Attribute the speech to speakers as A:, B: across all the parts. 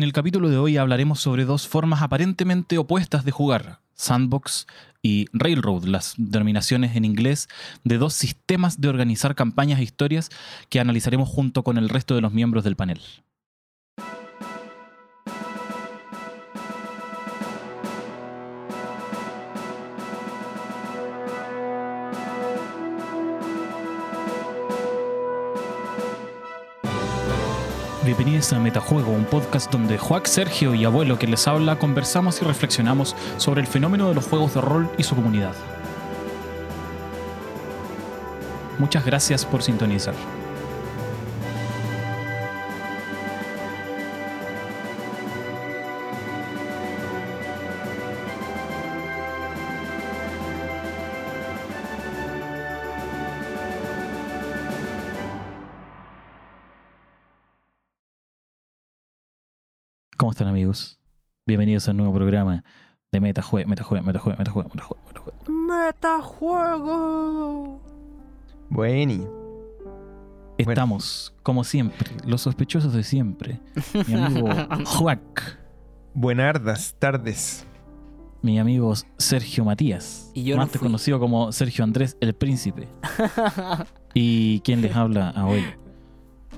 A: En el capítulo de hoy hablaremos sobre dos formas aparentemente opuestas de jugar, Sandbox y Railroad, las denominaciones en inglés de dos sistemas de organizar campañas e historias que analizaremos junto con el resto de los miembros del panel. Bienvenidos a Metajuego, un podcast donde Juac, Sergio y Abuelo que les habla conversamos y reflexionamos sobre el fenómeno de los juegos de rol y su comunidad. Muchas gracias por sintonizar. Están amigos? Bienvenidos a un nuevo programa de Metajuego, Metajuego, Metajuego, Metajuego, Metajuego, Metajuego.
B: Metajuego.
C: Bueni.
A: Estamos, como siempre, los sospechosos de siempre. Mi amigo Juac,
C: Buenardas tardes.
A: mi amigo Sergio Matías,
B: Y yo
A: más conocido como Sergio Andrés el Príncipe. y quien les habla a hoy.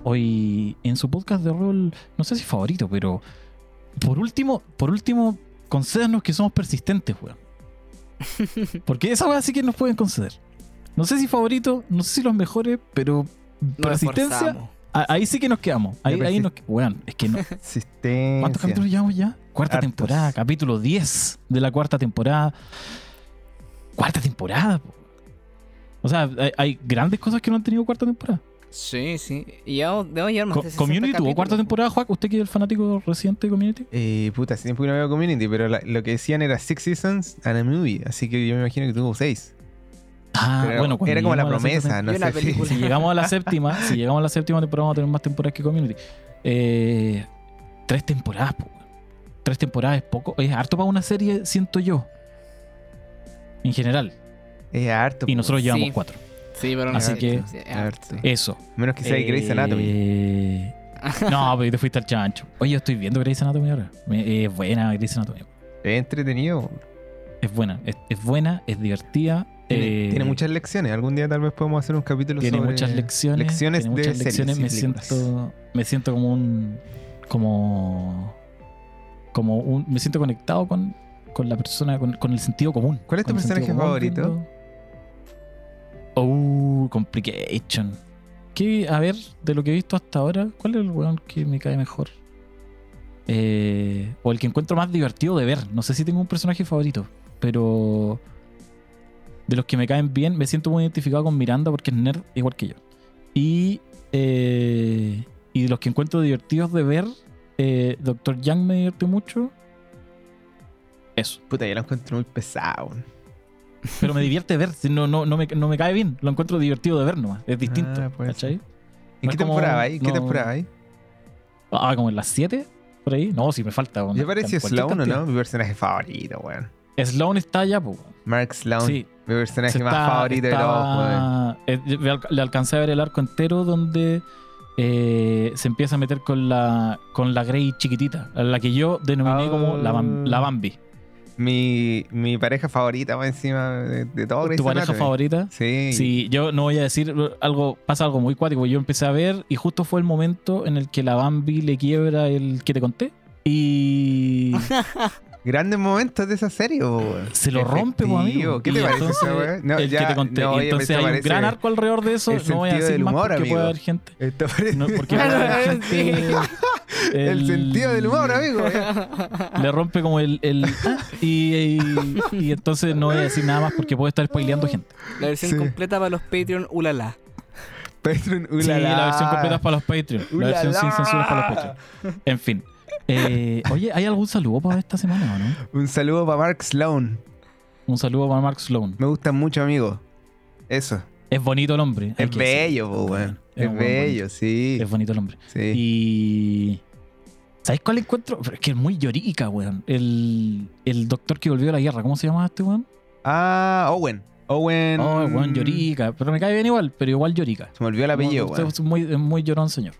A: Hoy en su podcast de rol, no sé si favorito, pero por último, por último, concédanos que somos persistentes, weón. Porque esa weá sí que nos pueden conceder. No sé si favorito, no sé si los mejores, pero
B: Nos
A: persistencia, ahí sí que nos quedamos. Ahí, ahí nos, weón, es que no. ¿Cuántos capítulos llevamos ya? Cuarta temporada, capítulo 10 de la cuarta temporada. Cuarta temporada. po. O sea, hay, hay grandes cosas que no han tenido cuarta temporada.
B: Sí, sí. Y ya debo llevar más
A: Co-
B: de 60
A: Community tuvo cuarta temporada, Juan. ¿Usted que es el fanático reciente de Community?
C: Eh, puta, hace tiempo que no veo Community, pero la- lo que decían era Six Seasons and a Movie, así que yo me imagino que tuvo seis.
A: Ah,
C: Pero
A: bueno,
C: era como la promesa, no sé. si-
A: llegamos a la séptima, si llegamos a la séptima temporada vamos a tener más temporadas que Community. Eh, tres temporadas, po. Tres temporadas es poco. Es harto para una serie, siento yo. En general.
C: Es harto.
A: Y
C: po.
A: nosotros llevamos
B: Sí.
A: cuatro.
B: Sí, pero no
A: Así
B: sé.
A: que-. Eso.
C: Menos que sea
A: Eh,
C: Grey's Anatomy.
A: No, pero te fuiste al chancho. Oye, yo estoy viendo Grey's Anatomy ahora. Me- Es buena Grey's Anatomy.
C: Es entretenido.
A: Es buena. Es, es buena, es divertida.
C: Tiene,
A: eh,
C: tiene muchas lecciones. Algún día tal vez podemos hacer un capítulo
A: tiene
C: sobre
A: muchas lecciones.
C: lecciones
A: tiene
C: de
A: muchas
C: series
A: lecciones. Me siento, me siento como un. Como. Como un. Me siento conectado con, con la persona, con, con el sentido común.
C: ¿Cuál es tu personaje favorito?
A: viendo- Oh, Complication. ¿Qué, a ver, de lo que he visto hasta ahora, ¿cuál es el weón que me cae mejor? Eh, o el que encuentro más divertido de ver. No sé si tengo un personaje favorito, pero de los que me caen bien, me siento muy identificado con Miranda porque es nerd igual que yo. Y, eh, y de los que encuentro divertidos de ver, eh, Doctor Young me divierte mucho. Eso.
C: Puta, yo lo encuentro muy pesado.
A: Pero me divierte ver, si no, no, no, me, no me cae bien. Lo encuentro divertido de ver nomás. Es distinto.
C: Ah. ¿En
A: No
C: qué temporada hay? ¿Qué
A: no-
C: temporada hay?
A: Ah, como en las 7, por ahí. No, si me falta.
C: Pareció
A: cualquier
C: Sloan, ¿o no? Mi personaje favorito, weón.
A: Sloan está allá, pues.
C: Mark Sloan.
A: Sí,
C: Mi personaje más
A: está-
C: favorito de todos, weón.
A: eh, le al- le alcancé a ver el arco entero donde eh, se empieza a meter con la con la Grey chiquitita, la que yo denominé
C: Ah.
A: como la, la Bambi.
C: Mi, mi pareja favorita va encima de, de todo Grey's
A: ¿Tu pareja
C: Anatomy.
A: favorita?
C: Sí.
A: Sí, yo no voy a decir algo, pasa algo muy cuático. Yo empecé a ver y justo fue el momento en el que la Bambi le quiebra el que te conté. Y
C: Grandes momentos de esa serie, weón.
A: se lo rompe, pues, amigo.
C: ¿Qué te parece
A: entonces,
C: weá? No,
A: el
C: ya,
A: que te conté.
C: no,
A: Y
C: oye,
A: entonces hay un gran arco alrededor de eso.
C: el
A: No voy a
C: sentido
A: decir
C: del
A: más
C: humor,
A: porque
C: amigo.
A: puede haber gente.
C: Esto parece
A: No, porque puede haber gente.
C: el, sentido del humor, amigo.
A: Le rompe como el. el- ah, y, y, y entonces no voy a decir nada más porque puede estar spoileando gente.
B: La versión
C: Sí.
B: completa para los Patreon, ulala.
C: Patreon,
A: Sí,
C: ulala.
A: la versión completa es para los Patreon. La versión sin censura es para los Patreon. En fin. Eh, oye, ¿hay algún saludo para esta semana o no?
C: Un saludo para Mark Sloan.
A: Un saludo para Mark Sloan.
C: Me gusta mucho, amigo. Eso.
A: Es bonito el hombre.
C: Es bello, po, weón.
A: Es
C: bello, sí.
A: Es bonito el hombre.
C: Sí.
A: Y. ¿Sabes cuál encuentro? Pero es que es muy llorica, weón. El, el doctor que volvió a la guerra, ¿cómo se llama este weón?
C: Ah, Owen. Owen.
A: Oh, weón, llorica. Pero me cae bien igual, pero igual llorica.
C: Se me olvidó el apellido, weón.
A: Es muy, es muy llorón, señor.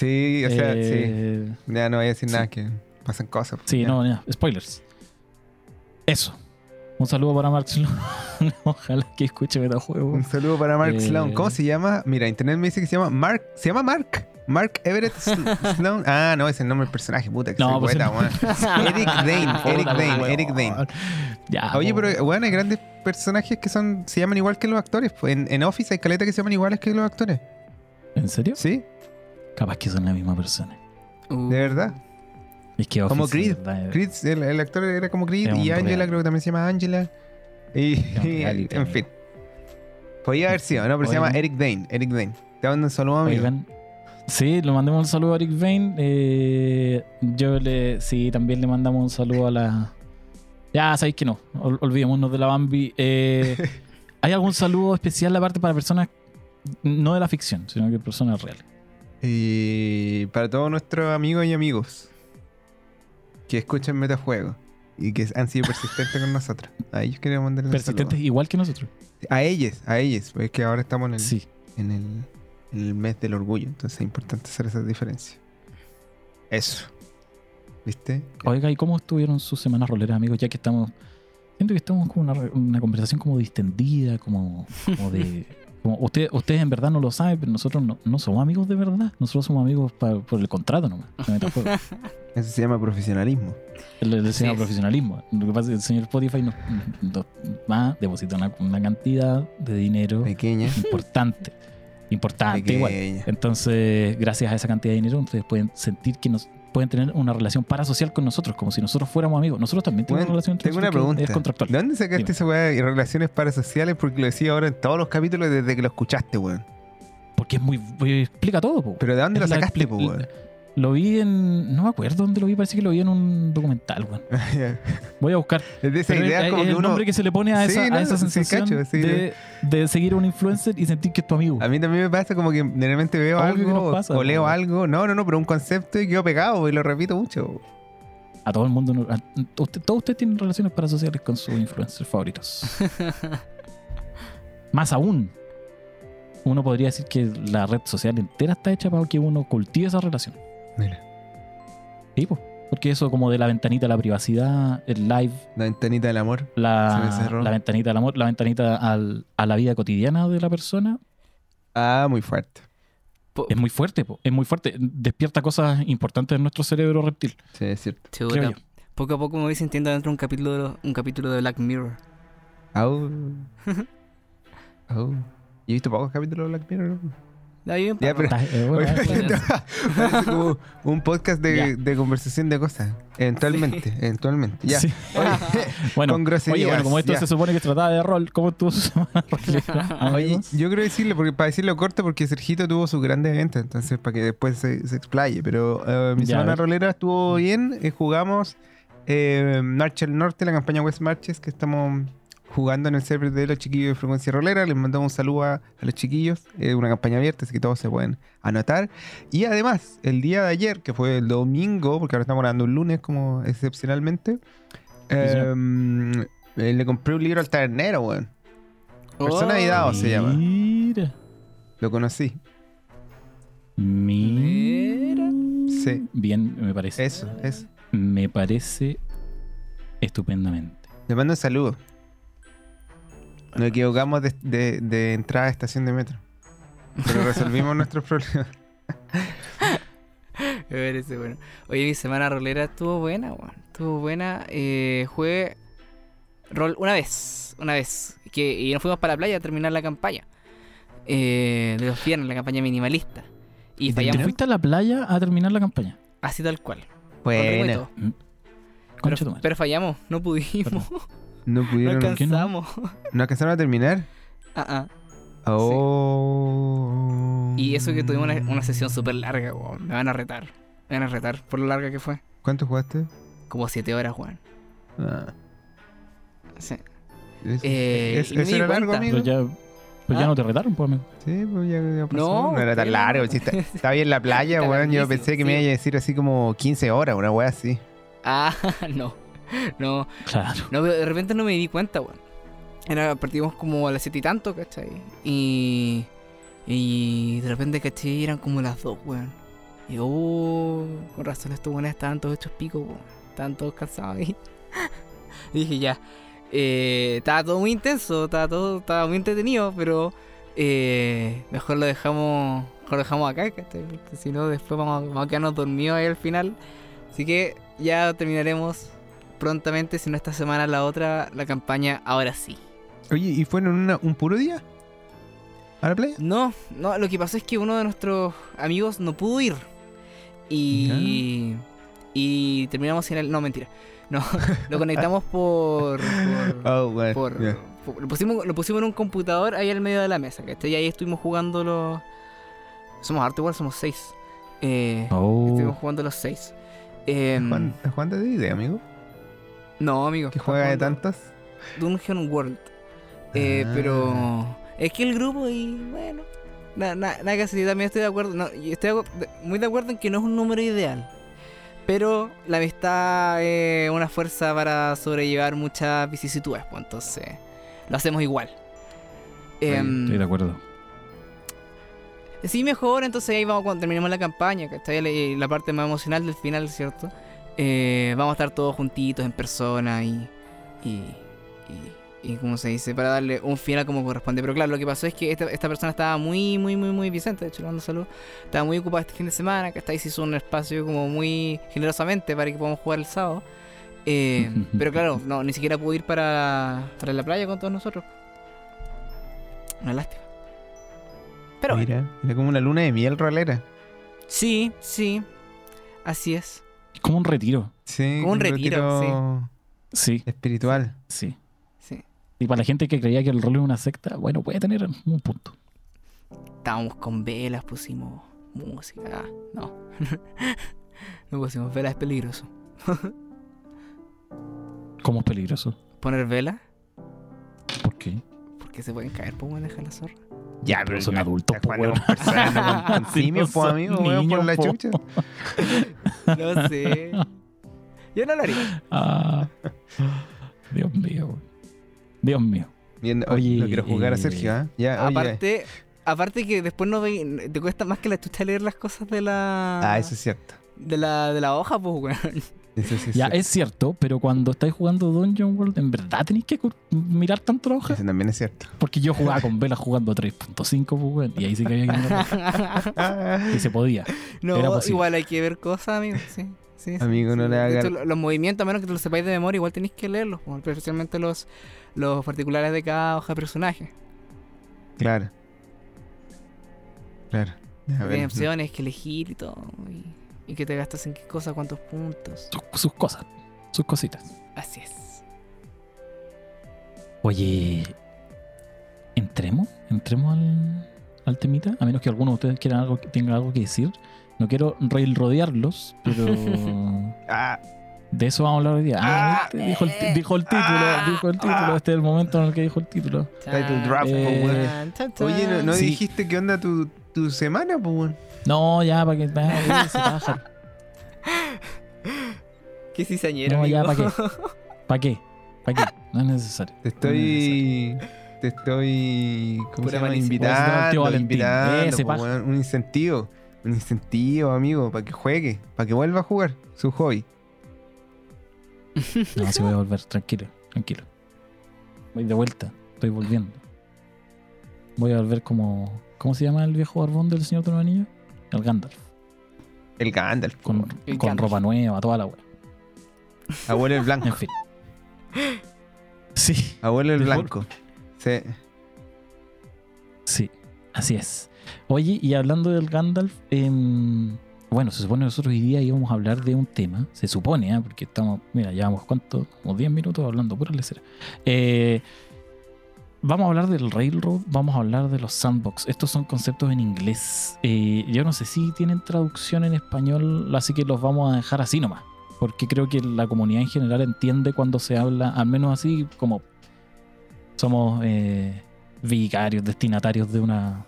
C: Sí, o sea, sí.
A: Eh,
C: Ya no voy a decir
A: sí.
C: nada que pasan cosas.
A: Sí,
C: Ya.
A: no, ya, spoilers. Eso. Un saludo para Mark Sloan. Ojalá que escuche Metajuego.
C: Un saludo para Mark
A: Eh,
C: Sloan. ¿Cómo se llama? Mira, internet me dice que se llama Mark. ¿Se llama Mark? Mark Everett Sl- Sloan. Ah, no, es el nombre del personaje, puta, que
A: No,
C: soy
A: pues
C: poeta,
A: no.
C: weón. Eric Dane, Eric Dane. Eric Dane.
A: Ya,
C: Oye, pero bueno, hay grandes personajes que son se llaman igual que los actores. pues. En, en Office hay caletas que se llaman iguales que los actores.
A: ¿En serio?
C: ¿Sí?
A: Capaz que son la misma persona.
B: Uh,
C: De verdad.
A: Es que
C: Como Creed.
A: verdad,
C: Creed, el, el actor era como Creed y Angela creo que también se llama Angela. Y, en fin. Podía haber sido, ¿no? Pero se llama. Eric Dane. Eric Dane. Te mando un saludo, amigo.
A: Oigan, sí, le mandamos un saludo a Eric Vane. Eh, yo le, sí, también le mandamos un saludo a la. Ya sabéis que no, ol- olvidémonos de la Bambi. Eh, ¿Hay algún saludo especial aparte para personas no de la ficción, sino que personas reales?
C: Y para todos nuestros amigos y amigos que escuchan Metajuego y que han sido persistentes con nosotros. A ellos queremos mandarles
A: Persistentes
C: saludo.
A: igual que nosotros.
C: A ellos, a ellos. Es que ahora estamos en el,
A: Sí.
C: en el, en el mes del orgullo. Entonces es importante hacer esa diferencia. Eso. ¿Viste?
A: Oiga, ¿y cómo estuvieron sus semanas roleras, amigos? Ya que estamos. Siento que estamos con una, una conversación como distendida, como, como de. Como usted, ustedes en verdad no lo saben, pero nosotros no, no somos amigos de verdad. Nosotros somos amigos pa- por el contrato nomás.
C: Eso se llama profesionalismo.
A: El señor
B: Sí.
A: profesionalismo. Lo que pasa es que el señor Spotify nos, nos va a depositar una, una cantidad de dinero
C: Pequeña.
A: importante. Importante,
C: pequeña.
A: igual. Entonces, gracias a esa cantidad de dinero, ustedes pueden sentir que nos pueden tener una relación parasocial con nosotros, como si nosotros fuéramos amigos. Nosotros también tenemos
C: Bueno,
A: una relación entre
C: Tengo una pregunta.
A: es contractual.
C: ¿De dónde sacaste esa weá de relaciones parasociales? Porque lo decía ahora en todos los capítulos desde que lo escuchaste, weón.
A: Porque es muy, explica todo, po.
C: Pero ¿de dónde lo
A: Es la
C: sacaste, po, weón?
A: Lo vi en. No me acuerdo dónde lo vi, parece que lo vi en un documental, weón. Voy a buscar.
C: es de esa
A: Pero
C: idea
A: es,
C: como
A: es
C: que
A: el
C: uno...
A: nombre que se le pone a
C: Sí,
A: esa,
C: no,
A: a esa
C: sí,
A: sensación
C: cacho, sí.
A: de, de seguir a un influencer y sentir que es tu amigo.
C: A mí también me pasa como que de repente veo
A: Obvio
C: algo o-
A: pasa,
C: o leo algo. No, no, no, pero un concepto y quedo pegado y lo repito mucho.
A: A todo el mundo. a- usted- todos ustedes tienen relaciones parasociales con sus influencers favoritos. Más aún, uno podría decir que la red social entera está hecha para que uno cultive esa relación.
C: Mira,
A: Sí, po. Porque eso como de la ventanita a la privacidad, el live,
C: la ventanita del amor. Se me
A: la,
C: cerró.
A: la ventanita al amor, la ventanita al- a la vida cotidiana de la persona,
C: Ah, muy fuerte.
A: es muy fuerte, po. es muy fuerte. Despierta cosas importantes en nuestro cerebro reptil,
C: Sí, es cierto.
B: chuta,
A: creo yo.
B: Poco a poco me voy sintiendo dentro de un capítulo, de- un capítulo de Black Mirror.
C: Au. Au. Yo he visto pocos capítulos de Black Mirror. Ya, pero-
A: eh, bueno.
C: Parece como un podcast de, conversación de cosas. Eventualmente, eventualmente. Ya.
A: Sí.
C: Oye,
A: Bueno,
C: con
A: Oye,
C: groserías.
A: bueno, como esto
C: ya.
A: se supone que se trataba de rol, ¿cómo estuvo su semana rolera,
C: Oye, yo quiero decirle, porque para decirlo corto, porque Sergito tuvo sus grandes eventos, entonces para que después se, se explaye. Pero eh, mi
A: Ya,
C: semana rolera estuvo bien. eh, jugamos eh, Marcha al Norte, la campaña West Marches, que estamos jugando en el server de los chiquillos de Frecuencia Rolera. Les mandamos un saludo a, a los chiquillos. Es una campaña abierta, así que todos se pueden anotar. Y además, el día de ayer, que fue el domingo, porque ahora estamos grabando un lunes como excepcionalmente, eh, eh, le compré un libro al tabernero, weón. Persona y dado se llama.
A: Mira.
C: Lo conocí.
A: Mira.
C: Sí.
A: Bien, me parece.
C: Eso, eso.
A: Me parece estupendamente.
C: Le mando un saludo. Nos equivocamos de, de- de entrada a estación de metro. Pero resolvimos nuestros problemas.
B: Me parece bueno. Oye, mi semana rolera estuvo buena, weón. Estuvo buena. Eh, jugué rol una vez. Una vez. Que, y nos fuimos para la playa a terminar la campaña. Eh, de los viernes, la campaña minimalista. Y
C: ¿Y
A: ¿Te
B: fallamos
A: fuiste a la playa a terminar la campaña?
B: así tal cual.
C: Bueno,
A: tu
B: Pero, pero fallamos, no pudimos.
C: No pudieron.
A: ¿por qué no?
B: alcanzamos.
C: ¿No alcanzaron a terminar?
B: Ah, ah.
C: Oh.
B: Y eso que tuvimos una, una sesión súper larga, weón. Me van a retar. Me van a retar por lo larga que fue.
C: ¿Cuánto jugaste?
B: Como siete horas, weón.
C: Ah,
B: Sí.
C: es-
B: Eh,
C: es- ¿Eso era largo, amigo?
A: Pero ya, pues ya
B: Ah.
A: no te retaron, pues, amigo.
C: Sí, pues ya, ya pasó.
B: No,
C: No, era tan largo. sí, está, estaba bien en la playa, weón. Yo pensé que me iba a decir así como 15 horas, una weá así.
B: Ah, no. No,
A: Claro.
B: no, de repente no me di cuenta, weón. Era, partimos como a las siete y tanto, ¿cachai? Y. Y de repente, ¿cachai? Eran como las dos, weón. Y oh, con razón estos buenos estaban todos hechos pico, po. estaban todos cansados ahí. y dije ya. Eh, estaba todo muy intenso, estaba todo, estaba muy entretenido, pero eh, mejor lo dejamos, mejor lo dejamos acá, ¿cachai? Porque si no después vamos, vamos a quedarnos dormidos ahí al final. Así que ya terminaremos prontamente, si no esta semana la otra, la campaña ahora sí.
C: Oye, ¿y fueron una- un puro día? ¿A la playa?
B: No, no, lo que pasó es que uno de nuestros amigos no pudo ir. Y. Y terminamos sin él. No, mentira. No, lo conectamos por. por,
C: Oh, bueno.
B: por-
C: ya.
B: por- lo, pusimos, lo pusimos en un computador ahí al medio de la mesa. ¿cachai? Y ahí estuvimos jugando los. Somos harto igual, somos seis. Eh, Estuvimos
A: Oh,
B: jugando los seis. Em,
C: Juan, Juan de idea, amigo.
B: No, amigo.
C: Que juega de tantos.
B: Dungeon World. Eh,
C: Ah.
B: Pero es que el grupo y bueno, na- na- nada que hacer. Yo también estoy de acuerdo. No, y estoy muy de acuerdo en que no es un número ideal. Pero la amistad es una fuerza para sobrellevar muchas vicisitudes. Pues, entonces lo hacemos igual. Em,
A: estoy de acuerdo.
B: Sí, mejor, entonces ahí vamos cuando terminemos la campaña, que está la, la parte más emocional del final, ¿cierto? Eh, vamos a estar todos juntitos en persona y, y, y, y, ¿cómo se dice? Para darle un final como corresponde. Pero claro, lo que pasó es que esta, esta persona estaba muy, muy, muy, muy Vicente, de hecho, le mando salud. Estaba muy ocupada este fin de semana, que está ahí se hizo un espacio como muy generosamente para que podamos jugar el sábado. Eh, pero claro, no, ni siquiera pudo ir para, para la playa con todos nosotros. Una lástima. Pero bueno.
C: Mira, era como una luna de miel rolera.
B: Sí, sí. Así es.
A: Como un retiro.
C: Sí,
B: Como un retiro,
A: Sí,
C: espiritual.
A: sí.
B: Sí.
A: Y para la gente que creía que el rol es una secta, bueno, puede tener un punto.
B: Estábamos con velas, pusimos música. No. no pusimos velas, es peligroso.
A: ¿Cómo es peligroso?
B: Poner velas,
A: ¿Por qué?
B: Se pueden caer, pues, dejar la zorra.
C: Ya,
A: pero son adultos,
C: Juan,
A: po,
C: es un
A: weón.
C: persona con- con
A: Si
C: simios,
A: no
C: po,
A: son
C: amigo, weón, por la
A: po.
C: chucha.
B: No sé. Yo no lo haría.
A: Ah, Dios mío. Dios mío.
C: Bien,
A: Oye,
C: no quiero jugar a
A: eh,
C: Sergio, ¿ah? Ya, oye.
B: Aparte, aparte que después no ve, te cuesta más que la chucha leer las cosas de la.
C: Ah, eso es cierto.
B: De la, de la hoja, pues, weón.
C: Eso sí es
A: Ya
C: cierto.
A: es cierto, pero cuando estáis jugando Dungeon World, ¿en verdad tenéis que mirar tanto la hoja?
C: Eso también es cierto.
A: Porque yo jugaba con velas jugando 3.5, pues, y ahí sí que había que mirar. Y se podía.
B: No, igual hay que ver cosas, amigo. Sí, sí, sí,
C: Amigo, no
B: sí.
C: le haga-
B: hecho, los movimientos, a menos que te los sepáis de memoria, igual tenéis que leerlos, po, especialmente los, los particulares de cada hoja de personaje.
C: Claro. Claro.
B: Hay
C: ver.
B: opciones que elegir y todo. Y, y que te gastas en qué cosa, cuántos puntos.
A: Sus, sus cosas, sus cositas.
B: Así es.
A: Oye, ¿entremos? ¿Entremos al, al temita? A menos que alguno de ustedes quieran algo, tenga algo que decir. No quiero railrodearlos, pero
C: Ah,
A: de eso vamos a hablar hoy día. Ah,
C: Ah.
A: este dijo, el, ti- dijo el título,
C: Ah.
A: dijo el título.
C: Ah.
A: Este es el momento en el que dijo el título.
C: Title draft,
B: chan, chan.
C: oye, ¿no, no
A: Sí.
C: dijiste qué onda tu, tu semana, pues?
A: No, ya, para que... para que se baja.
B: Qué cizañero,
A: No, ya. ¿para qué? ¿Para qué? ¿Para qué? No es necesario.
C: Te estoy. Te estoy. ¿Cómo
B: Pura
C: se llama?
A: Pues,
C: Invitando, invitando.
A: ese
C: po,
A: paja.
C: weón, un incentivo. Un incentivo, amigo, para que juegue. Para que vuelva a jugar su hobby.
A: No, sí voy a volver, tranquilo, tranquilo. Voy de vuelta, estoy volviendo. Voy a volver como. ¿Cómo se llama el viejo barbón del Señor de los Anillos? El Gandalf.
C: El Gandalf.
A: Con.
B: El
A: con
B: Gandalf.
A: ropa nueva, toda la wea.
C: Abuelo el blanco.
A: En fin. Sí,
C: Abuelo el blanco. Sí.
A: sí, así es. Oye, y hablando del Gandalf, em, bueno, se supone que nosotros hoy día íbamos a hablar de un tema, se supone, ¿eh? porque estamos, mira, llevamos cuánto, como 10 minutos hablando pura lecera. Eh, vamos a hablar del Railroad, vamos a hablar de los sandbox. Estos son conceptos en inglés. Eh, yo no sé si tienen traducción en español, así que los vamos a dejar así nomás. Porque creo que la comunidad en general entiende cuando se habla, al menos así como somos eh, vicarios, destinatarios de una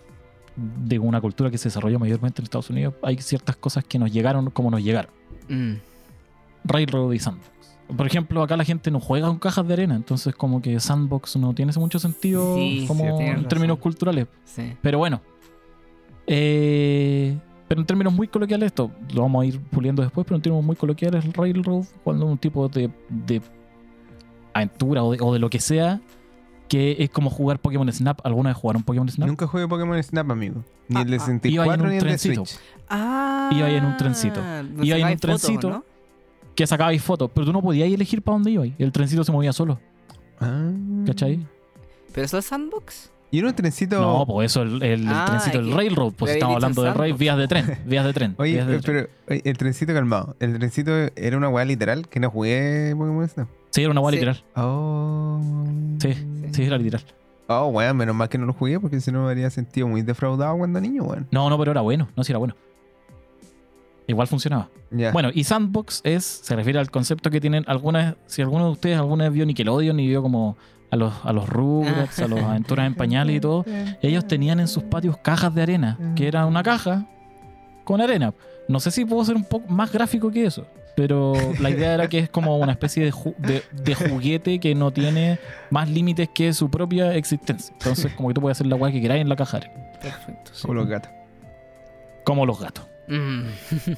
A: de una cultura que se desarrolló mayormente en Estados Unidos, hay ciertas cosas que nos llegaron como nos llegaron.
B: Mm.
A: Railroad y Sandbox. Por ejemplo, acá la gente no juega con cajas de arena, entonces como que Sandbox no tiene mucho sentido
B: Sí, sí,
A: como
B: tienes
A: en términos
B: razón.
A: culturales.
B: Sí.
A: Pero bueno. Eh, pero en términos muy coloquiales, esto lo vamos a ir puliendo después, pero en términos muy coloquiales, el Railroad, cuando un tipo de, de aventura o de, o de lo que sea, que es como jugar Pokémon Snap. ¿Alguna vez jugaron Pokémon Snap?
C: Nunca jugué Pokémon Snap, amigo. Ni
B: Ah,
C: el de
B: ah.
C: 64
A: Iba en un
C: ni el de
A: trencito.
C: Switch.
B: Ah,
A: Iba ahí en un trencito.
B: donde
A: Iba ahí en un trencito.
B: ¿no?
A: Que sacabais fotos, pero tú no podías elegir para dónde ibas. El trencito se movía solo,
C: Ah.
A: ¿cachai?
B: ¿Pero eso es sandbox?
C: Y era un trencito.
A: No, pues eso, el, el, el
B: Ah,
A: trencito del
B: que-
A: Railroad, pues estamos hablando de rail, vías de tren, vías de tren.
C: Oye,
A: vías de tren.
C: pero oye, el trencito calmado. El trencito era una weá literal que no jugué Pokémon Snap.
A: Sí, era una
B: Sí.
A: literal.
C: Oh.
A: Sí, sí, era literal.
C: Oh, weón, menos mal que no lo jugué porque si no me habría sentido muy defraudado cuando niño, weón.
A: No, no, pero era bueno. No, sí era bueno. Igual funcionaba. Bueno, y Sandbox es, se refiere al concepto que tienen algunas, si alguno de ustedes alguna vez vio Nickelodeon y vio como a los, a los Rugrats, a los aventuras en pañales y todo, ellos tenían en sus patios cajas de arena, que era una caja con arena. No sé si puedo ser un poco más gráfico que eso, pero la idea era que es como una especie de, ju- de, de juguete que no tiene más límites que su propia existencia. Entonces, como que tú puedes hacer la guay que queráis en la caja de arena,
B: Perfecto. sí.
C: Como los gatos.
A: como los gatos.
B: Mm.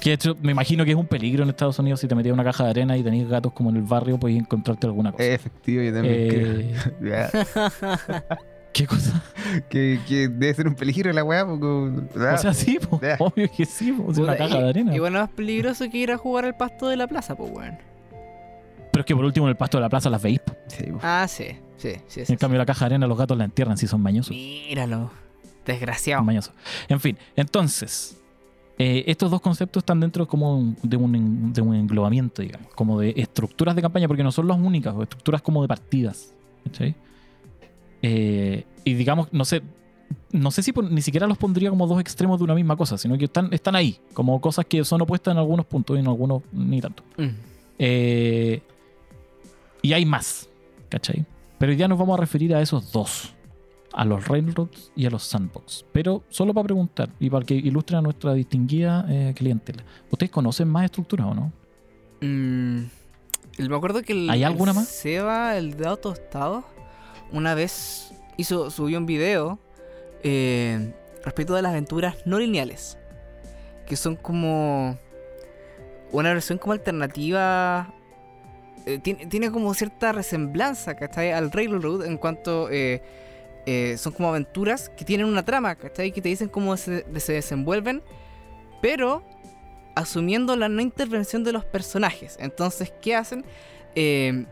A: Que de hecho, me imagino que es un peligro en Estados Unidos si te metías en una caja de arena y tenías gatos como en el barrio, podías encontrarte alguna cosa.
C: Efectivo, yo también
A: Eh,
C: creo.
A: ¿Qué cosa?
C: que, que debe ser un peligro la weá, porque.
A: O sea, sí, po, obvio que sí, po, es una caja de arena.
B: Y bueno, es peligroso que ir a jugar al pasto de la plaza, pues, weón.
A: Pero es que por último en el pasto de la plaza las veis. po.
C: Sí, po.
B: Ah, sí, sí, sí. sí,
A: En cambio la caja de arena los gatos la entierran si son mañosos.
B: Míralo. Desgraciado.
A: Son mañosos. En fin, entonces, eh, estos dos conceptos están dentro como de un, de un englobamiento, digamos, como de estructuras de campaña, porque no son las únicas, o estructuras como de partidas. ¿cachai? Eh, y digamos, no sé, no sé si ni siquiera los pondría como dos extremos de una misma cosa, sino que están, están ahí, como cosas que son opuestas en algunos puntos y en algunos ni tanto.
B: Mm.
A: Eh, y hay más, ¿cachai? Pero hoy día nos vamos a referir a esos dos, a los Railroads y a los Sandbox. Pero solo para preguntar y para que ilustren a nuestra distinguida eh, clientela. ¿Ustedes conocen más estructuras o no?
B: Mm, me acuerdo que el,
A: ¿Hay alguna
B: el
A: más?
B: Seba, el de Tostado, una vez hizo, subió un video eh, respecto de las aventuras no lineales. Que son como una versión como alternativa. eh, tiene, tiene como cierta resemblanza, ¿cachai? Al Railroad en cuanto eh, eh, son como aventuras que tienen una trama, ¿cachai? Que te dicen cómo se, se desenvuelven, pero asumiendo la no intervención de los personajes. Entonces, ¿qué hacen? Eh,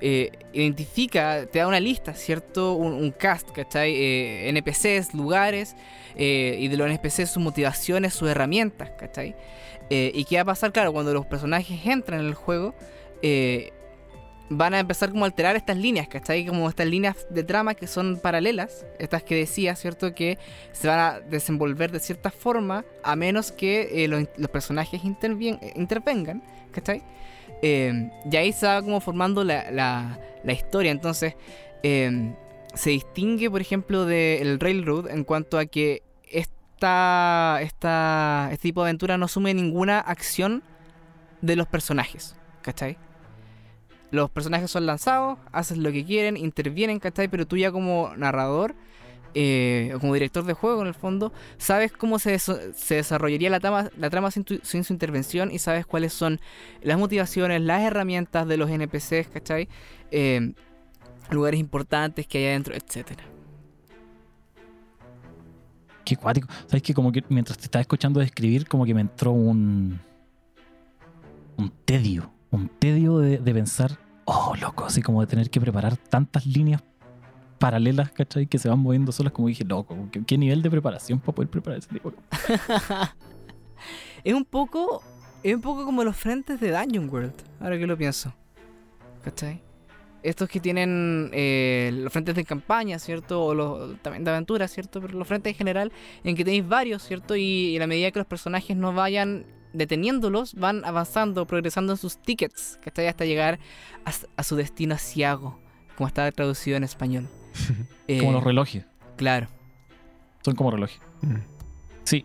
B: eh, identifica, te da una lista, ¿cierto? Un, cast, ¿cachai? Eh, NPCs, lugares, y de los NPCs sus motivaciones, sus herramientas, ¿cachai? Y qué va a pasar, claro, cuando los personajes entran en el juego, van a empezar como a alterar estas líneas, ¿cachai? Como estas líneas de trama que son paralelas, estas que decía, ¿cierto? Que se van a desenvolver de cierta forma a menos que eh, los, personajes intervengan, ¿cachai? Eh, y ahí se va como formando la, la- historia. Entonces, eh, se distingue, por ejemplo, del Railroad en cuanto a que esta, esta, este tipo de aventura no asume ninguna acción de los personajes, ¿cachai? Los personajes son lanzados, hacen lo que quieren, intervienen, ¿cachai? Pero tú ya como narrador eh, o como director de juego en el fondo, sabes cómo se, se desarrollaría la trama, la trama sin, su intervención y sabes cuáles son las motivaciones, las herramientas de los NPCs, ¿cachai? Eh, lugares importantes que hay adentro, etcétera.
A: Qué cuático. ¿Sabes que Como que mientras te estaba escuchando describir, como que me entró un. un tedio. Un tedio de pensar, oh, loco, así como de tener que preparar tantas líneas paralelas, ¿cachai? Que se van moviendo solas, como dije, loco, ¿qué, nivel de preparación para poder preparar ese tipo
B: es un poco. Es un poco como los frentes de Dungeon World, ahora que lo pienso. ¿Cachai? Estos que tienen eh, los frentes de campaña, ¿cierto? O los también de aventura, ¿cierto? Pero los frentes en general, en que tenéis varios, ¿cierto? Y, y a la medida que los personajes no vayan deteniéndolos, van avanzando, progresando en sus tickets, ¿cachai? Hasta llegar a, su destino asiago, como está traducido en español. Eh,
A: Como los relojes.
B: Claro.
A: Son como relojes.
C: Mm.
A: Sí,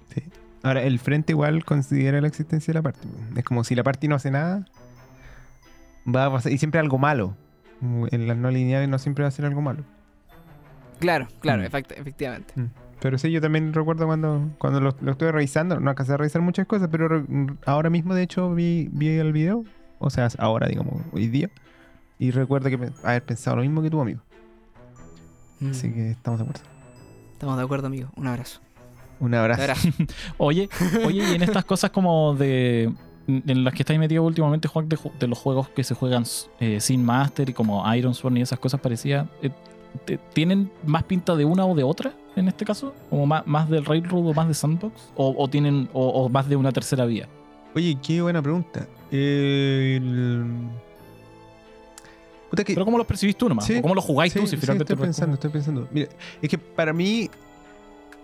C: Ahora, el frente igual considera la existencia de la party. Es como si la party no hace nada, va a pasar. Y siempre algo malo. En las no lineales no siempre va a ser algo malo.
B: Claro, claro,
A: Mm.
B: efect- efectivamente.
C: Mm. Pero sí, yo también recuerdo cuando, cuando lo, lo estuve revisando, no alcancé a revisar muchas cosas, pero ahora mismo de hecho vi, vi el video, o sea, ahora digamos, hoy día, y recuerdo que haber pensado lo mismo que tu amigo.
B: Mm,
C: Así que estamos de acuerdo.
B: Estamos de acuerdo, amigo. Un abrazo.
C: Un
B: Un
C: abrazo.
B: abrazo.
A: Oye, oye, y en estas cosas como de. En las que estáis metido últimamente, Juan, de, ju- de los juegos que se juegan eh, sin Master y como Iron Sword y esas cosas parecidas, eh, ¿tienen más pinta de una o de otra en este caso? ¿Como más, más del Railroad o más de Sandbox? ¿O, o tienen o, o más de una tercera vía?
C: Oye, qué buena pregunta. El... Puta que...
A: Pero ¿cómo los percibís tú nomás?
C: Sí,
A: ¿O ¿Cómo los jugáis
C: Sí,
A: tú? Si
C: sí,
A: finalmente
C: estoy pensando, estoy pensando. Mira, es que para mí,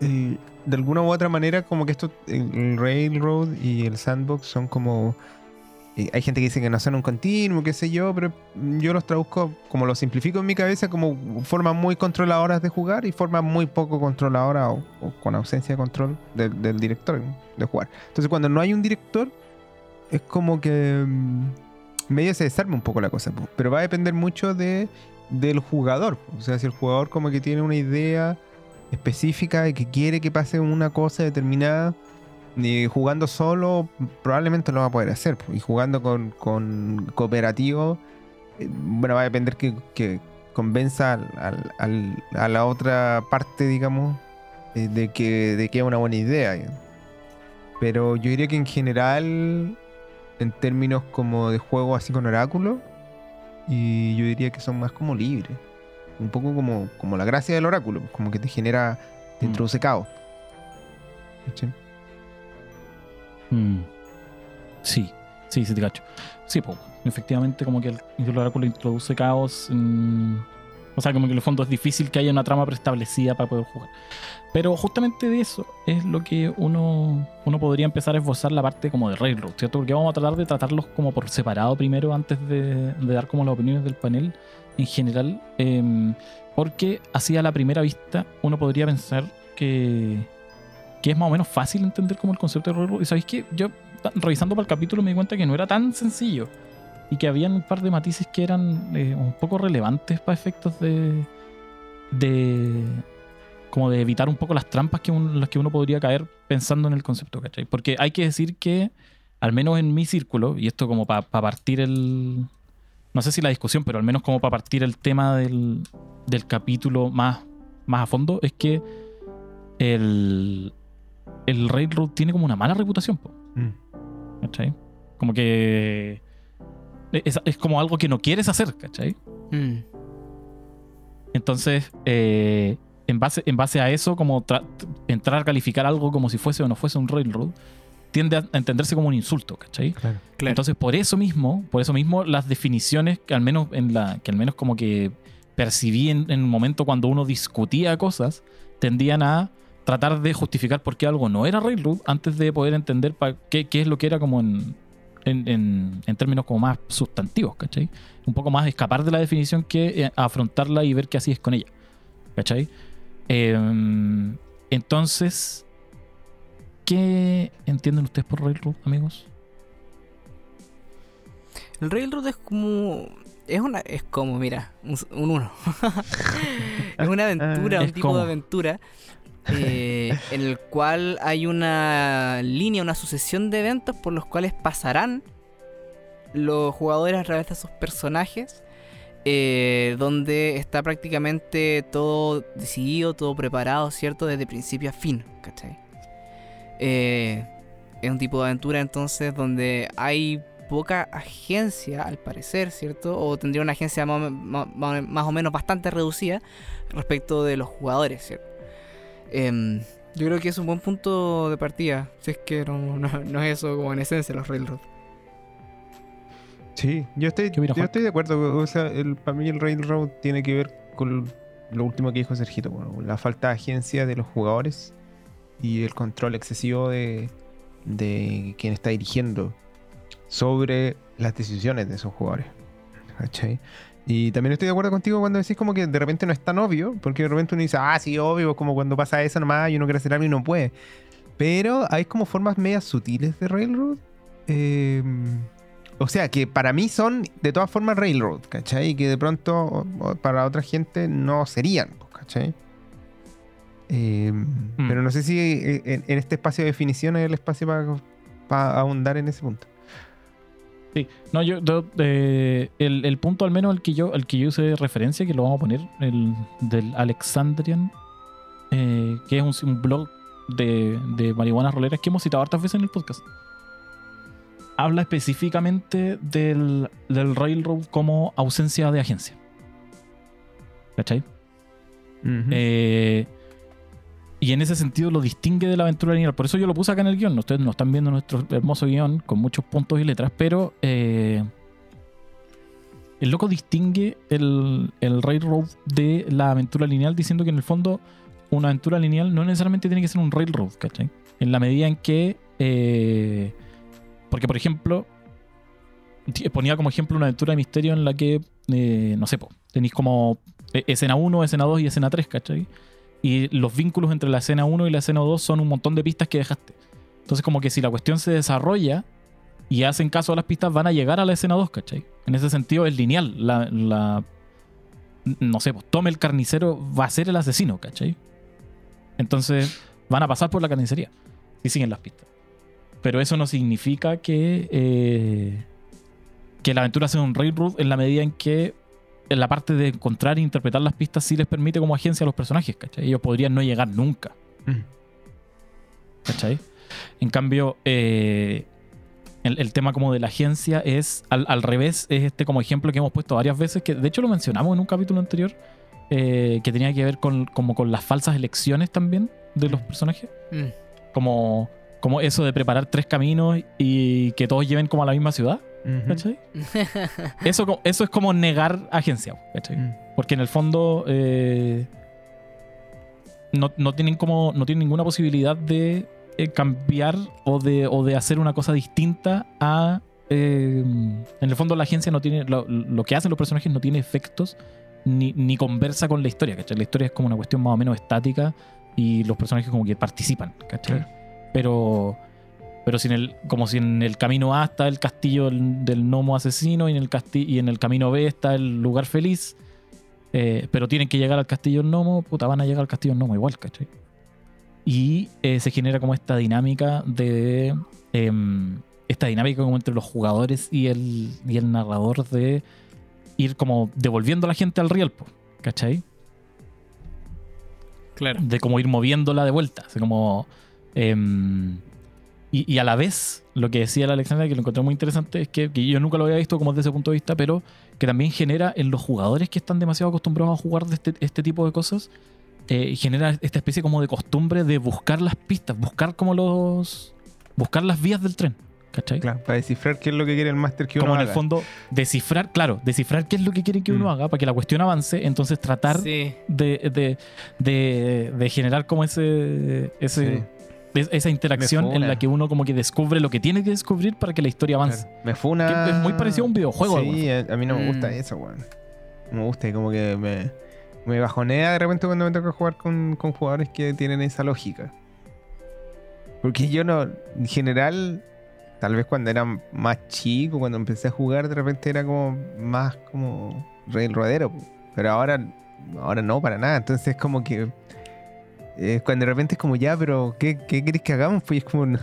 C: eh, de alguna u otra manera, como que esto, el Railroad y el Sandbox son como. Hay gente que dice que no son un continuo, qué sé yo, pero yo los traduzco, como los simplifico en mi cabeza, como formas muy controladoras de jugar y formas muy poco controladoras o, con ausencia de control del, del director de jugar. Entonces, cuando no hay un director, es como que mm, medio se desarma un poco la cosa, po. pero va a depender mucho de del jugador. O sea, si el jugador como que tiene una idea específica y que quiere que pase una cosa determinada, y jugando solo probablemente lo va a poder hacer. Y jugando con, con cooperativo, eh, bueno, va a depender que, que convenza al- al- a la otra parte, digamos, eh, de que, de que es una buena idea. Pero yo diría que en general, en términos como de juego así con oráculo, y yo diría que son más como libres. Un poco como, como la gracia del oráculo, como que te genera, te
A: Mm.
C: introduce caos. ¿Cachai?
A: Mm. Sí, sí, sí te cacho. Sí, pues, efectivamente como que el, oráculo introduce caos. O sea, como que en el fondo es difícil que haya una trama preestablecida para poder jugar. Pero justamente de eso es lo que uno, uno podría empezar a esbozar la parte como de Railroad, ¿cierto? Porque vamos a tratar de tratarlos como por separado primero antes de, de dar como las opiniones del panel en general. em, porque así a la primera vista uno podría pensar que, que es más o menos fácil entender como el concepto de Railroad. Y sabéis que yo, revisando para el capítulo, me di cuenta que no era tan sencillo. Y que habían un par de matices que eran eh, un poco relevantes para efectos de. de. como de evitar un poco las trampas que un- las que uno podría caer pensando en el concepto, ¿cachai? Porque hay que decir que, al menos en mi círculo, y esto como para partir el. no sé si la discusión, pero al menos como para partir el tema del, del capítulo más, más a fondo, es que el, el Railroad tiene como una mala reputación, po,
C: Mm.
A: ¿cachai? Como que es, es como algo que no quieres hacer, ¿cachai?
B: Mm.
A: Entonces, eh, en, base, en base a eso, como tra- entrar a calificar algo como si fuese o no fuese un Railroad, tiende a entenderse como un insulto, ¿cachai?
C: Claro.
B: Claro.
A: Entonces, por eso mismo, por eso mismo, las definiciones que al menos en la, que al menos como que percibí en, en un momento cuando uno discutía cosas, tendían a tratar de justificar por qué algo no era Railroad antes de poder entender pa- qué, qué es lo que era como en, en, en- en términos como más sustantivos, ¿cachai? Un poco más escapar de la definición que eh, afrontarla y ver qué así es con ella, ¿cachai? Em, entonces, ¿qué entienden ustedes por Railroad, amigos?
B: El Railroad es como. Es una. Es como, mira, un, un uno. es una aventura,
A: Es
B: un tipo
A: como.
B: de aventura. Eh, en el cual hay una línea, una sucesión de eventos por los cuales pasarán los jugadores a través de sus personajes. eh, donde está prácticamente todo decidido, todo preparado, ¿cierto? Desde principio a fin, ¿cachai? Eh, es un tipo de aventura entonces donde hay poca agencia al parecer, ¿cierto? O tendría una agencia más, más o menos bastante reducida respecto de los jugadores, ¿cierto? Em, yo creo que es un buen punto de partida, si es que no, no- no es eso como en esencia los Railroad.
C: Sí, yo estoy,
A: ¿Qué opina,
C: yo estoy de acuerdo. O sea, el, para mí el Railroad tiene que ver con lo último que dijo Sergito, bueno, la falta de agencia de los jugadores y el control excesivo de, de quien está dirigiendo sobre las decisiones de esos jugadores. ¿Cachai? Y también estoy de acuerdo contigo cuando decís como que de repente no es tan obvio, porque de repente uno dice, ah, sí, obvio, como cuando pasa eso nomás y uno quiere hacer algo y no puede. Pero hay como formas medias sutiles de Railroad. eh, o sea, que para mí son de todas formas Railroad, ¿cachai? Y que de pronto para otra gente no serían, ¿cachai? Eh,
A: Mm.
C: Pero no sé si eh, en, en este espacio de definición hay el espacio para ahondar en ese punto.
A: Sí, no, yo, yo, eh, el, el punto al menos el que yo, el que yo de referencia, que lo vamos a poner, el del Alexandrian, eh, que es un, un blog de, de marihuanas roleras que hemos citado hartas veces en el podcast. Habla específicamente del, del Railroad como ausencia de agencia. ¿Cachai? Eh, y en ese sentido lo distingue de la aventura lineal. Por eso yo lo puse acá en el guion. Ustedes no están viendo nuestro hermoso guion con muchos puntos y letras, pero eh, el loco distingue el, el railroad de la aventura lineal diciendo que en el fondo una aventura lineal no necesariamente tiene que ser un railroad, ¿cachai? En la medida en que... eh, porque, por ejemplo, ponía como ejemplo una aventura de misterio en la que, eh, no sé, tenéis como eh, escena 1, escena 2 y escena 3, ¿cachai? Y los vínculos entre la escena 1 y la escena 2 son un montón de pistas que dejaste. Entonces, como que si la cuestión se desarrolla y hacen caso a las pistas, van a llegar a la escena 2, ¿cachai? En ese sentido es lineal. La, no sé, pues tome el carnicero, va a ser el asesino, ¿cachai? Entonces, van a pasar por la carnicería y siguen las pistas. Pero eso no significa que, eh, que la aventura sea un railroad en la medida en que en la parte de encontrar e interpretar las pistas sí les permite como agencia a los personajes, ¿cachai? Ellos podrían no llegar nunca,
C: Mm.
A: ¿cachai? En cambio, eh, el, el tema como de la agencia es al, al revés, es este como ejemplo que hemos puesto varias veces, que de hecho lo mencionamos en un capítulo anterior, eh, que tenía que ver con, como con las falsas elecciones también de los personajes.
B: Mm.
A: Como, como eso de preparar tres caminos y que todos lleven como a la misma ciudad, ¿cachai? Eso, eso es como negar agencia, ¿cachai?
C: Mm.
A: Porque en el fondo eh, no, no tienen como. no tienen ninguna posibilidad de eh, cambiar o de, o de hacer una cosa distinta a. eh, en el fondo la agencia no tiene. Lo, lo que hacen los personajes no tiene efectos ni, ni conversa con la historia, ¿cachai? La historia es como una cuestión más o menos estática y los personajes como que participan, ¿cachai?
C: Claro.
A: Pero. Pero el, como si en el camino A está el castillo del, del gnomo asesino y en el casti- y en el camino B está el lugar feliz, eh, pero tienen que llegar al castillo del gnomo, puta, van a llegar al castillo del gnomo igual, ¿cachai? Y eh, se genera como esta dinámica de. em, esta dinámica como entre los jugadores y el, y el narrador de ir como devolviendo a la gente al riel, ¿cachai?
B: Claro.
A: de como ir moviéndola de vuelta. Así como. em, y, y a la vez, lo que decía la Alexandra, que lo encontré muy interesante, es que, que yo nunca lo había visto como desde ese punto de vista, pero que también genera en los jugadores que están demasiado acostumbrados a jugar de este, este tipo de cosas, eh, genera esta especie como de costumbre de buscar las pistas, buscar como los. buscar las vías del tren. ¿Cachai?
C: Claro, para descifrar qué es lo que quiere el máster que uno
A: como en
C: haga.
A: el fondo, descifrar, claro, descifrar qué es lo que quieren que uno
C: Mm.
A: haga para que la cuestión avance, entonces tratar
B: Sí.
A: de, de, de, de generar como ese, ese
C: Sí.
A: Es- esa interacción en la que uno como que descubre lo que tiene que descubrir para que la historia avance.
C: Me fue una.
A: Que es muy parecido a un videojuego,
C: Sí, a, a mí no me gusta
B: Mm.
C: eso, weón. No me gusta y como que me, me bajonea de repente cuando me toca jugar con, con jugadores que tienen esa lógica. Porque yo no, en general, tal vez cuando era más chico, cuando empecé a jugar, de repente era como más como railroadero. po. Pero ahora, ahora no, para nada. Entonces como que eh, cuando de repente es como ya, pero ¿qué, qué querés que hagamos? Pues es como, no,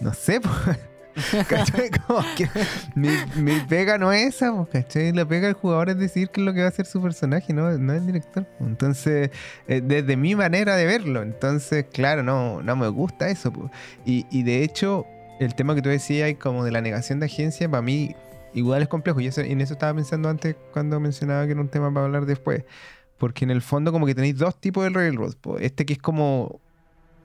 C: no- sé, pues. Mi, mi pega no es esa. La pega del jugador es decir qué es lo que va a hacer su personaje, no, no el director. Entonces, eh, desde mi manera de verlo, entonces, claro, no, no me gusta eso. Y, y de hecho, el tema que tú decías, como de la negación de agencia, para mí igual es complejo. Y eso, en eso estaba pensando antes cuando mencionaba que era un tema para hablar después. Porque en el fondo como que tenéis dos tipos de railroad. Este que es como...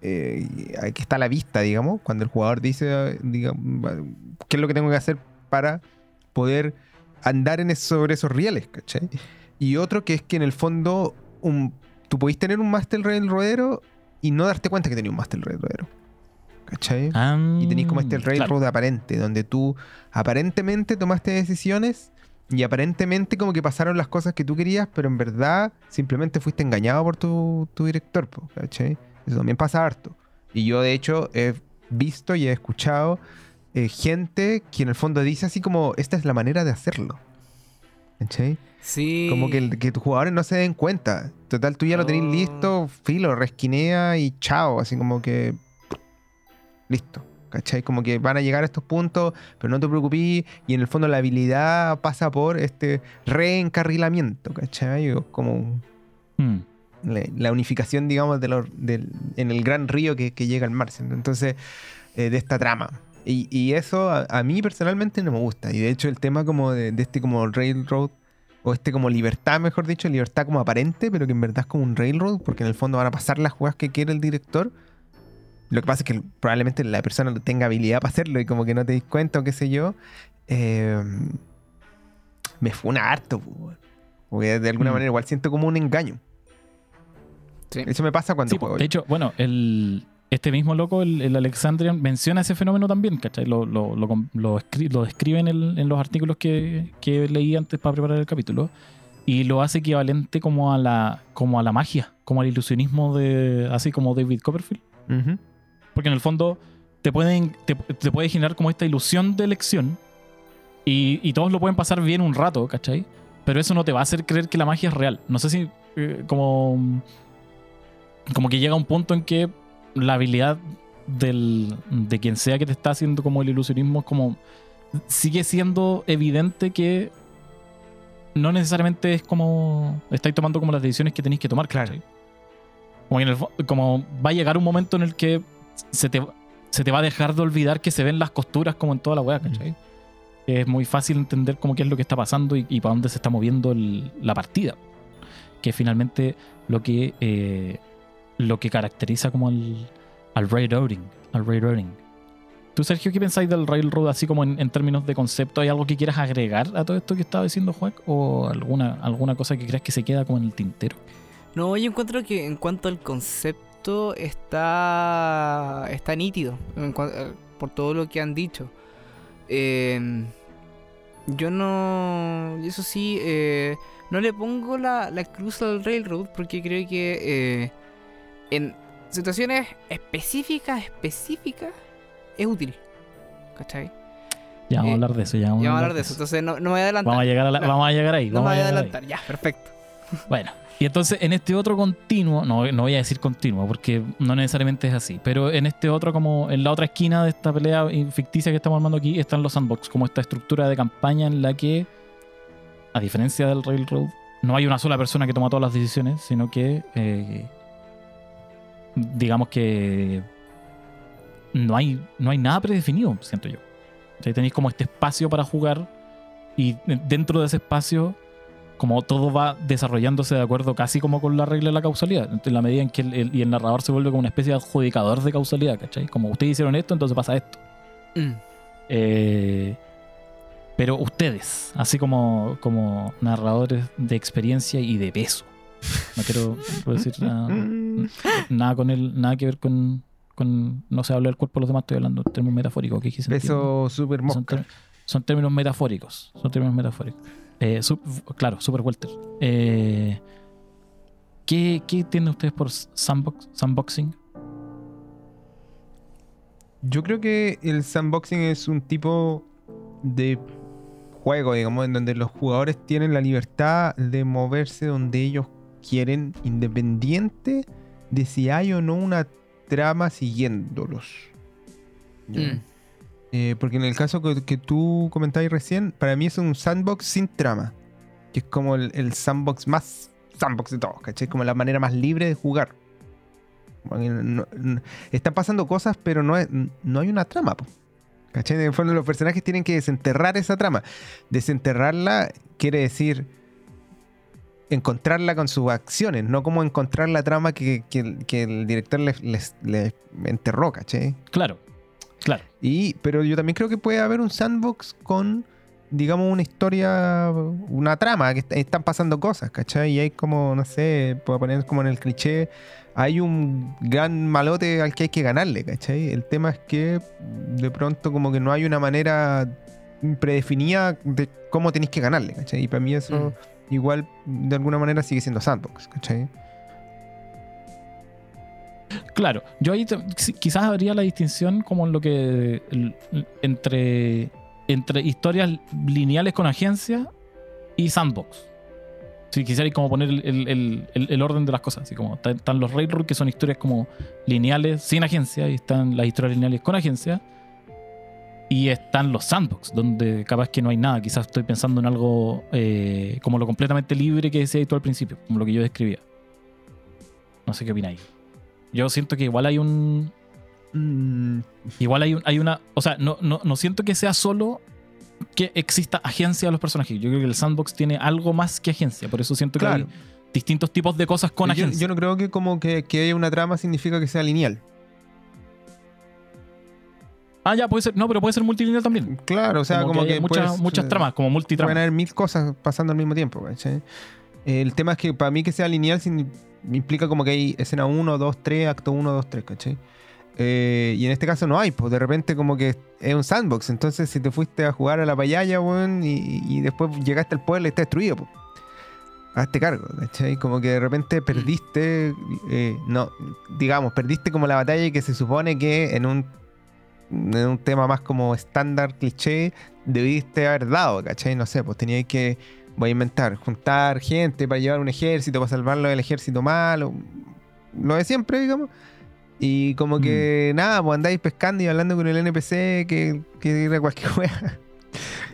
C: eh, que está a la vista, digamos, cuando el jugador dice, digamos, qué es lo que tengo que hacer para poder andar en sobre esos rieles, ¿cachai? Y otro que es que en el fondo un, tú podéis tener un Master Railroadero y no darte cuenta que tenías un Master Railroadero. ¿Cachai?
A: Ah,
C: Y tenéis como este
A: claro.
C: railroad aparente, donde tú aparentemente tomaste decisiones y aparentemente como que pasaron las cosas que tú querías, pero en verdad simplemente fuiste engañado por tu, tu director, ¿cachai? Eso también pasa harto. Y yo de hecho he visto y he escuchado eh, gente que en el fondo dice así como, esta es la manera de hacerlo. ¿Cachai?
B: Sí.
C: Como que, que tus jugadores no se den cuenta. Total, tú ya lo tenés listo, filo, resquinea y chao, así como que. Listo. ¿Cachai? Como que van a llegar a estos puntos, pero no te preocupes. Y en el fondo la habilidad pasa por este reencarrilamiento, ¿cachai? Como
A: Mm.
C: la, la unificación, digamos, de los, del- en el gran río que, que llega al mar. Entonces, eh, de esta trama. Y, y eso a, a mí personalmente no me gusta. Y de hecho el tema como de, de este como railroad, o este como libertad, mejor dicho, libertad como aparente, pero que en verdad es como un railroad, porque en el fondo van a pasar las jugadas que quiere el director. Lo que pasa es que probablemente la persona no tenga habilidad para hacerlo y como que no te dis cuenta o qué sé yo. eh, me funa harto. Porque de alguna
A: Mm.
C: manera igual siento como un engaño.
B: Sí.
C: Eso me pasa cuando
A: Sí,
C: juego.
A: de hecho, bueno, el, este mismo loco, el, el Alexandrian, menciona ese fenómeno también, ¿cachai? Lo, lo, lo, lo escri- lo describe en, el- en los artículos que, que leí antes para preparar el capítulo. Y lo hace equivalente como a la, como a la magia, como al ilusionismo de. así como David Copperfield.
C: Ujú.
A: Porque en el fondo te pueden te, te puede generar como esta ilusión de elección y, y todos lo pueden pasar bien un rato, ¿cachai? Pero eso no te va a hacer creer que la magia es real. No sé si eh, como como que llega un punto en que la habilidad del, de quien sea que te está haciendo como el ilusionismo es como sigue siendo evidente que no necesariamente es como estáis tomando como las decisiones que tenéis que tomar,
C: Claro.
A: Como, en el como va a llegar un momento en el que se te, se te va a dejar de olvidar que se ven las costuras como en toda la weá, ¿cachai? Es muy fácil entender como qué es lo que está pasando y, y para dónde se está moviendo el- la partida. Que finalmente lo que eh, lo que caracteriza como al, al railroading. Al railroading. ¿Tú, Sergio, qué pensáis del railroad así como en, en términos de concepto? ¿Hay algo que quieras agregar a todo esto que estaba diciendo Juan? ¿O alguna, alguna cosa que creas que se queda como en el tintero?
B: No, yo encuentro que en cuanto al concepto está está nítido eh, por todo lo que han dicho. Eh, yo no, eso sí, eh, no le pongo la, la cruz al railroad porque creo que eh, en situaciones específicas, específicas, es útil. ¿Cachai?
A: Ya vamos a hablar de eso. Ya vamos,
B: Ya vamos a hablar de eso, entonces no, no me voy a adelantar.
A: Vamos a llegar, a la-
B: No,
A: vamos a llegar ahí.
B: no me
A: vamos
B: voy a
A: ahí.
B: adelantar, ya, perfecto.
A: Bueno, y entonces en este otro continuo, no, no voy a decir continuo porque no necesariamente es así, pero en este otro, como en la otra esquina de esta pelea ficticia que estamos armando aquí, están los sandbox, como esta estructura de campaña en la que, a diferencia del Railroad, no hay una sola persona que toma todas las decisiones, sino que, eh, digamos que no hay, no hay nada predefinido, siento yo. O sea, tenéis como este espacio para jugar y dentro de ese espacio como todo va desarrollándose de acuerdo casi como con la regla de la causalidad, en la medida en que el, el- y el narrador se vuelve como una especie de adjudicador de causalidad, ¿cachai? Como ustedes hicieron esto, entonces pasa esto.
B: Mm.
A: Eh, pero ustedes, así como, como narradores de experiencia y de peso, no quiero, decir nada, nada con el, nada que ver con, con no se habla del cuerpo de los demás, estoy hablando en términos metafóricos, que quise
C: Beso super
A: son, son términos metafóricos. Son términos metafóricos. Eh, claro, Super Welter. Eh, ¿qué, ¿Qué tienen ustedes por sandbox, sandboxing?
C: Yo creo que el sandboxing es un tipo de juego, digamos, en donde los jugadores tienen la libertad de moverse donde ellos quieren, independiente de si hay o no una trama siguiéndolos.
B: Mm.
C: Eh, porque en el caso que, tú comentabas recién, para mí es un sandbox sin trama. Que es como el, sandbox más sandbox de todos, ¿cachai? Como la manera más libre de jugar. Están pasando cosas, pero no, es- no hay una trama, po. ¿cachai? En el fondo los personajes tienen que desenterrar esa trama. Desenterrarla quiere decir encontrarla con sus acciones, no como encontrar la trama que, el- director les enterró, ¿cachai?
A: Claro, claro.
C: Y, pero yo también creo que puede haber un sandbox con, digamos, una historia, una trama, que est- están pasando cosas, ¿cachai? Y hay como, no sé, puedo poner como en el cliché, hay un gran malote al que hay que ganarle, ¿cachai? El tema es que de pronto como que no hay una manera predefinida de cómo tenéis que ganarle, ¿cachai? Y para mí eso igual de alguna manera sigue siendo sandbox, ¿cachai?
A: Claro, yo ahí quizás habría la distinción como en lo que entre, entre historias lineales con agencia y sandbox. Si quisierais como poner el, el- el- orden de las cosas, así como está- están los Railroad, que son historias como lineales sin agencia, y están las historias lineales con agencia, y están los sandbox, donde capaz que no hay nada. Quizás estoy pensando en algo eh, como lo completamente libre que decía tú al principio, como lo que yo describía. No sé qué opináis. Yo siento que igual hay un,
C: Mm,
A: Igual hay, un- hay una. O sea, no, no, no siento que sea solo que exista agencia a los personajes. Yo creo que el sandbox tiene algo más que agencia. Por eso siento que
C: Claro.
A: hay distintos tipos de cosas con
C: yo,
A: agencia.
C: yo no creo que como que, que haya una trama significa que sea lineal.
A: Ah, ya, puede ser. No, pero puede ser multilineal también.
C: Claro, o sea, como,
A: hay
C: que,
A: muchas,
C: puedes-
A: muchas tramas, como
C: Pueden
A: multitramas.
C: haber mil cosas pasando al mismo tiempo, ¿cachai? El tema es que para mí que sea lineal implica como que hay escena 1, 2, 3, acto 1, 2, 3, ¿cachai? Eh, y en este caso no hay, pues de repente como que es un sandbox. Entonces si te fuiste a jugar a la payaya, weón, y, y después llegaste al pueblo y está destruido, pues. Hazte cargo, ¿cachai? Como que de repente perdiste, eh, no, digamos, perdiste como la batalla que se supone que en un, en un tema más como estándar, cliché, debiste haber dado, ¿cachai? No sé, pues teníais que, voy a inventar, juntar gente para llevar un ejército, para salvarlo del ejército malo, lo de siempre, digamos. Y como que nada, pues andáis pescando y hablando con el NPC que, que era cualquier wea.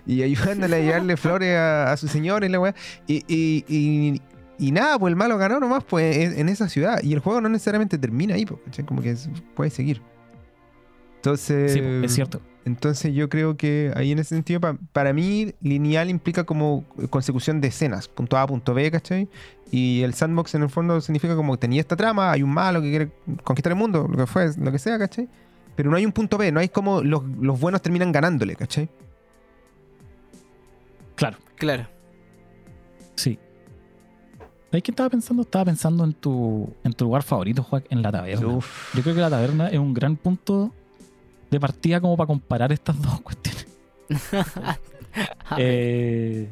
C: Y ayudándole a llevarle flores a, a su señor y la wea. Y, y, y, y nada, pues el malo ganó nomás pues en, esa ciudad. Y el juego no necesariamente termina ahí, pues. Como que puede seguir. Entonces.
A: Sí, es cierto.
C: Entonces yo creo que ahí en ese sentido, pa- para mí, lineal implica como consecución de escenas, punto A punto B, ¿cachai? Y el sandbox en el fondo significa como que tenía esta trama, hay un malo que quiere conquistar el mundo, lo que fue, lo que sea, ¿cachai? Pero no hay un punto B, no hay como los, los buenos terminan ganándole, ¿cachai?
A: Claro,
B: Claro.
A: sí. ¿Sabes qué estaba pensando? Estaba pensando en tu, en tu lugar favorito, Juan, en la taberna.
C: Uf.
A: Yo creo que la taberna es un gran punto de partida como para comparar estas dos cuestiones. Eh,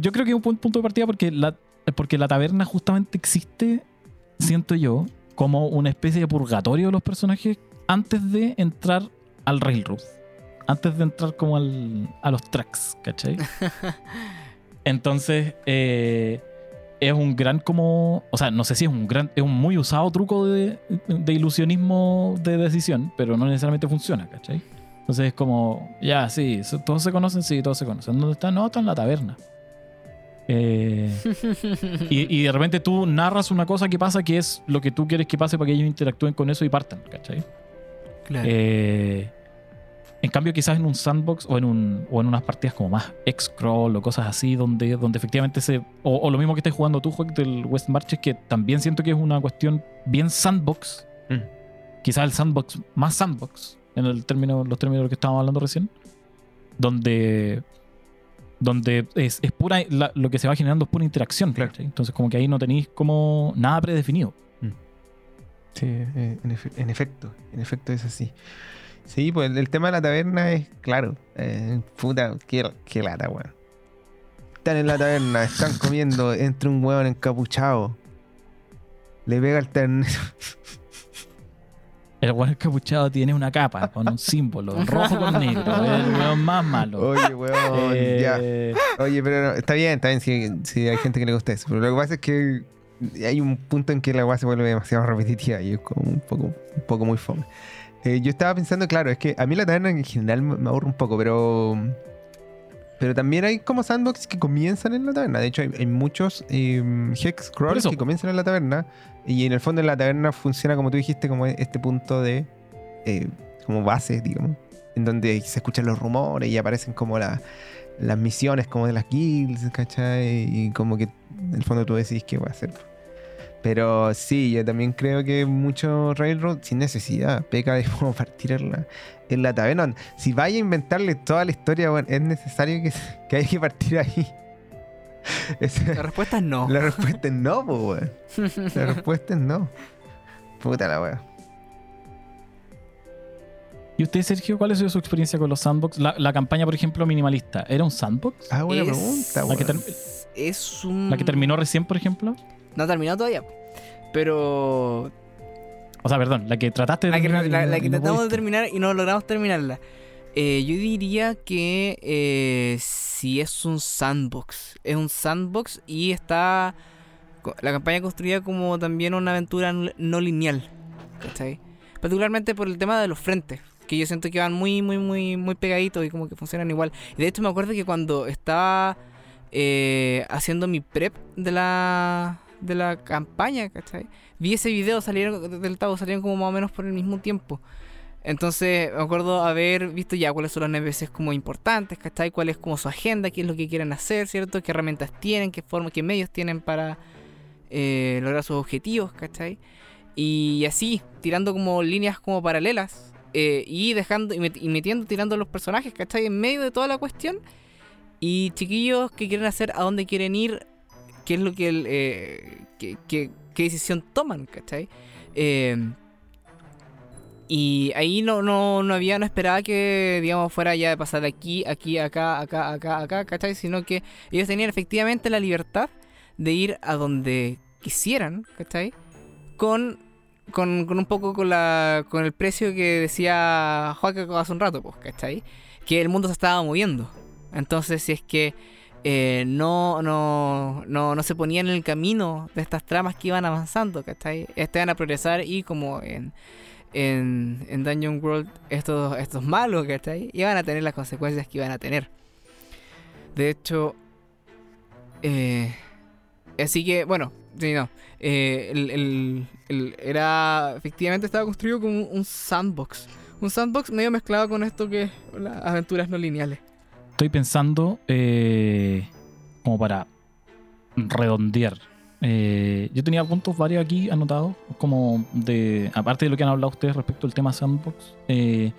A: yo creo que es un pu- punto de partida porque la, porque la taberna justamente existe, siento yo, como una especie de purgatorio de los personajes antes de entrar al Railroad. Antes de entrar como al, a los tracks, ¿cachai? Entonces, eh, es un gran como. O sea, no sé si es un gran. Es un muy usado truco de, de ilusionismo de decisión, pero no necesariamente funciona, ¿cachai? Entonces es como, ya, sí, todos se conocen, sí, todos se conocen. ¿Dónde están? No, están en la taberna. Eh, y, y de repente tú narras una cosa que pasa que es lo que tú quieres que pase para que ellos interactúen con eso y partan, ¿cachai?
B: Claro.
A: Eh, en cambio, quizás en un sandbox o en, un, o en unas partidas como más X-Crawl o cosas así, donde, donde efectivamente se. O, o lo mismo que estés jugando tú, Juan, del West Marches, que también siento que es una cuestión bien sandbox.
C: Mm.
A: Quizás el sandbox más sandbox, en el término, los términos de lo que estábamos hablando recién. Donde. Donde es, es pura. la- lo que se va generando es pura interacción. Entonces, como que ahí no tenéis como nada predefinido.
C: Sí, eh, en, efe- en efecto, en efecto es así. Sí, pues el, tema de la taberna es claro. eh, puta, qué, qué lata, weón. Están en la taberna, están comiendo entre un hueón encapuchado. Le pega el ternero.
A: El weón encapuchado tiene una capa con un símbolo rojo con negro. Es el weón más malo.
C: Oye, weón, ya.
A: Eh,
C: Oye, pero no, está bien, está bien si, si hay gente que le gusta eso. Pero lo que pasa es que hay un punto en que la weá se vuelve demasiado repetitiva y es como un poco, un poco muy fome. Eh, yo estaba pensando, claro, es que a mí la taberna en general me, aburre un poco, pero. Pero también hay como sandbox que comienzan en la taberna. De hecho, hay, hay muchos eh, hex crawls que comienzan en la taberna. Y en el fondo en la taberna funciona como tú dijiste, como este punto de. eh, como base, digamos. En donde se escuchan los rumores y aparecen como la- las misiones como de las guilds, ¿cachai? Y como que en el fondo tú decís qué va a hacer. Pero sí, yo también creo que mucho Railroad sin necesidad peca de como partir en la, en la taberna. Si vaya a inventarle toda la historia, bueno, es necesario que, que haya que partir ahí. Esa-
B: La respuesta es no.
C: la respuesta es no, pues, weón. La respuesta es no. Puta la weá.
A: ¿Y usted, Sergio, cuál ha sido su experiencia con los sandbox? La, la campaña, por ejemplo, minimalista, ¿era un sandbox?
C: Ah, buena
B: Es-
C: pregunta,
A: La que
C: weón.
A: ter-
B: Es un.
A: ¿La que terminó recién, por ejemplo?
B: No ha terminado todavía. Pero.
A: O sea, perdón, la que trataste de
B: La que,
A: terminar
B: la- que
A: no
B: tratamos de terminar y no logramos terminarla. Eh, yo diría que eh, si es un sandbox. Es un sandbox y está la campaña construida como también una aventura no- no lineal. ¿Cachai? Particularmente por el tema de los frentes. Que yo siento que van muy, muy, muy, muy pegaditos y como que funcionan igual. Y de hecho me acuerdo que cuando estaba eh, haciendo mi prep de la, de la campaña, ¿cachai? Vi ese video salieron del Tavo, salieron como más o menos por el mismo tiempo. Entonces me acuerdo haber visto ya cuáles son los NPCs como importantes, ¿cachai? Cuál es como su agenda, qué es lo que quieren hacer, ¿cierto? Qué herramientas tienen, qué forma, qué medios tienen para eh, lograr sus objetivos, ¿cachai? Y así, tirando como líneas como paralelas eh, y dejando y, y metiendo, tirando los personajes, ¿cachai? En medio de toda la cuestión. Y chiquillos que quieren hacer, a dónde quieren ir, qué es lo que, el, eh, qué, qué- decisión toman, ¿cachai? Eh, y ahí no, no, no había, no esperaba que, digamos, fuera ya de pasar de aquí, aquí, acá, acá, acá, acá, ¿cachai? Sino que ellos tenían efectivamente la libertad de ir a donde quisieran, ¿cachai? Con, con, con un poco con, la, con el precio que decía Joaquín hace un rato, pues, ¿cachai? Que el mundo se estaba moviendo. Entonces, si es que eh, no, no, no, no se ponían en el camino de estas tramas que iban avanzando, ¿cachai? Iban a progresar y como en, en, en Dungeon World estos, estos malos, ¿cachai? Iban a tener las consecuencias que iban a tener. De hecho, eh, así que, bueno, sí, no. eh, el, el- era, efectivamente estaba construido como un sandbox. Un sandbox medio mezclado con esto que las aventuras no lineales.
A: Estoy pensando, eh, como para redondear. eh, yo tenía puntos varios aquí anotados, como de, aparte de lo que han hablado ustedes respecto al tema sandbox, eh,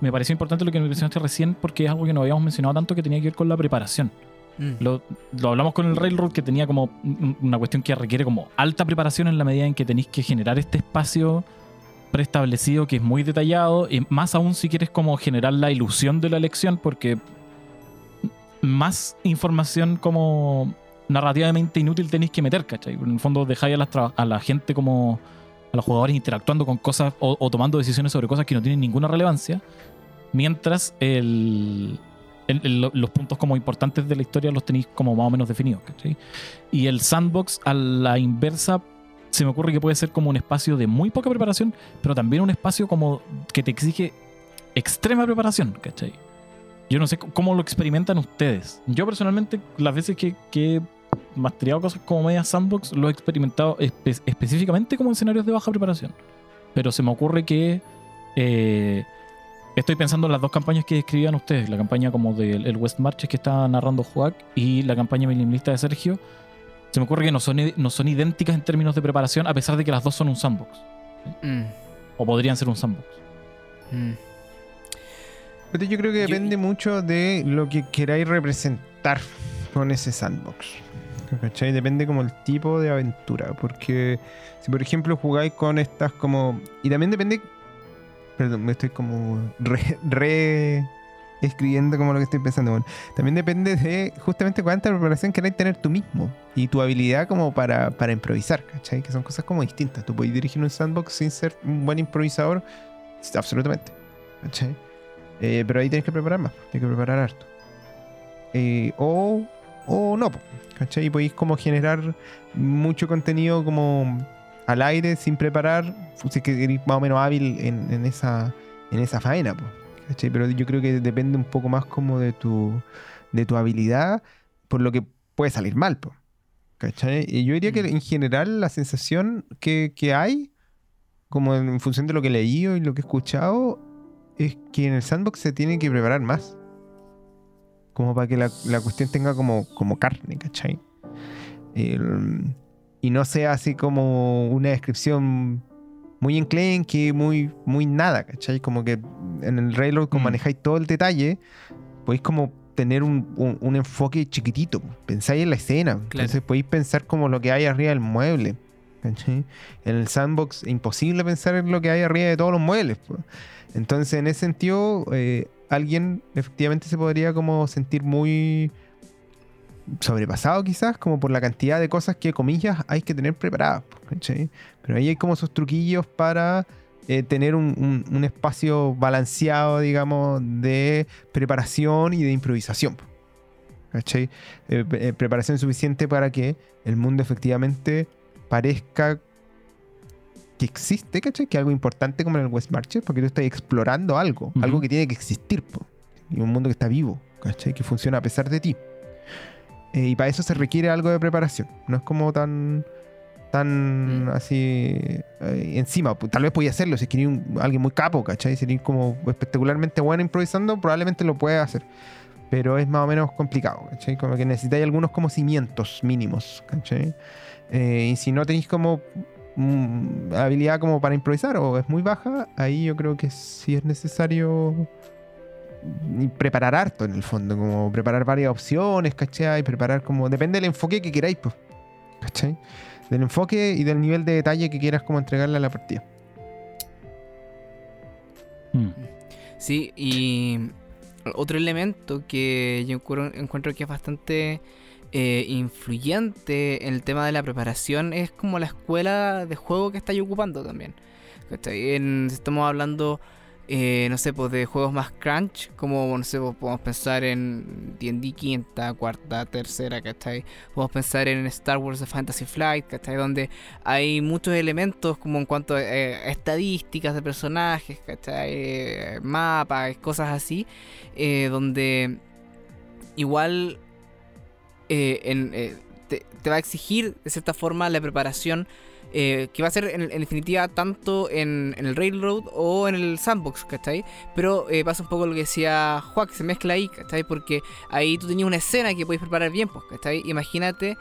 A: me pareció importante lo que me mencionaste recién porque es algo que no habíamos mencionado tanto que tenía que ver con la preparación.
B: Mm.
A: Lo, lo hablamos con el Railroad que tenía como un- una cuestión que requiere como alta preparación en la medida en que tenéis que generar este espacio preestablecido que es muy detallado y más aún si quieres como generar la ilusión de la elección porque más información como narrativamente inútil tenéis que meter, ¿cachai? En el fondo dejáis a la, gente como a los jugadores interactuando con cosas o, tomando decisiones sobre cosas que no tienen ninguna relevancia mientras los puntos como importantes de la historia los tenéis como más o menos definidos. ¿cachai? Y el sandbox a la inversa se me ocurre que puede ser como un espacio de muy poca preparación, pero también un espacio como que te exige extrema preparación. ¿cachai? Yo no sé cómo lo experimentan ustedes. Yo personalmente las veces que, que he mastereado cosas como media sandbox lo he experimentado espe- específicamente como en escenarios de baja preparación. Pero se me ocurre que... eh, Estoy pensando en las dos campañas que describían ustedes, la campaña como del el West Marches que está narrando Joac y la campaña minimalista de Sergio. Se me ocurre que no son, no son idénticas en términos de preparación, a pesar de que las dos son un sandbox.
B: Mm,
A: O podrían ser un sandbox.
B: mm.
C: Pero yo creo que
B: Yo-
C: depende mucho de lo que queráis representar con ese sandbox. ¿Cachai? Depende como el tipo de aventura. Porque si por ejemplo jugáis con estas como... Y también depende... Perdón, me estoy como re, re escribiendo como lo que estoy pensando. Bueno, también depende de justamente cuánta preparación queráis tener tú mismo. Y tu habilidad como para, para improvisar. ¿Cachai? Que son cosas como distintas. Tú podés dirigir un sandbox sin ser un buen improvisador. Absolutamente. ¿Cachai? Eh, pero ahí tienes que preparar más, tienes que preparar harto. Eh, o, o no, ¿cachai? Y podéis como generar mucho contenido como al aire sin preparar, si es que eres más o menos hábil en, en esa, en esa faena, ¿cachai? Pero yo creo que depende un poco más como de tu, de tu habilidad, por lo que puede salir mal, po, ¿cachai? Y yo diría que
B: Mm.
C: en general la sensación que, que hay, como en función de lo que he leído y lo que he escuchado, es que en el sandbox se tiene que preparar más. Como para que la, la cuestión tenga como, como carne, ¿cachai? El- y no sea así como una descripción muy enclenque, muy, muy nada, ¿cachai? Como que en el Railroad, como
A: Mm.
C: manejáis todo el detalle, podéis como tener un, un- un enfoque chiquitito. Pensáis en la escena. Entonces podéis pensar como lo que hay arriba del mueble. ¿cachai? En el sandbox, imposible pensar en lo que hay arriba de todos los muebles. po. Entonces, en ese sentido, eh, alguien efectivamente se podría como sentir muy sobrepasado quizás, como por la cantidad de cosas que, comillas, hay que tener preparadas. Pero ahí hay como esos truquillos para eh, tener un, espacio balanceado, digamos, de preparación y de improvisación. ¿Cachai? Eh, preparación suficiente para que el mundo efectivamente parezca que existe, ¿cachai? Que algo importante como en el West Marches, porque tú estás explorando algo, algo que tiene que existir, po. y un mundo que está vivo, ¿cachai? Que funciona a pesar de ti. Eh, y para eso se requiere algo de preparación. No es como tan tan
B: Mm.
C: así eh, encima. Pu- Tal vez podía hacerlo si es que eres un- alguien muy capo, ¿cachai? Si eres como espectacularmente bueno improvisando, probablemente lo puedes hacer. Pero es más o menos complicado, ¿cachai? Como que necesitáis algunos como cimientos mínimos, ¿cachai? Eh, y si no tenéis como mm, habilidad como para improvisar o es muy baja, ahí yo creo que sí es necesario preparar harto en el fondo, como preparar varias opciones, ¿cachai? Preparar como, depende del enfoque que queráis, pues, ¿cachai? Del enfoque y del nivel de detalle que quieras como entregarle a la partida.
A: Mm.
B: Sí, y otro elemento que yo encuentro que es bastante eh, influyente en el tema de la preparación es como la escuela de juego que estáis ocupando también. En- estamos hablando, eh, no sé, pues de juegos más crunch, como, no sé, pues, podemos pensar en D&D quinta, cuarta, tercera, ¿cachai? Podemos pensar en Star Wars The Fantasy Flight, ¿cachai? Donde hay muchos elementos como en cuanto a eh, estadísticas de personajes, ¿cachai? Mapas, cosas así, donde igual eh, eh, te, va a exigir de cierta forma la preparación eh, que va a ser en, definitiva tanto en, el Railroad o en el Sandbox, ¿cachai? Pero pasa un poco lo que decía Juan, se mezcla ahí, ¿cachai? Porque ahí tú tenías una escena que podéis preparar bien, pues, ¿cachai? Imagínate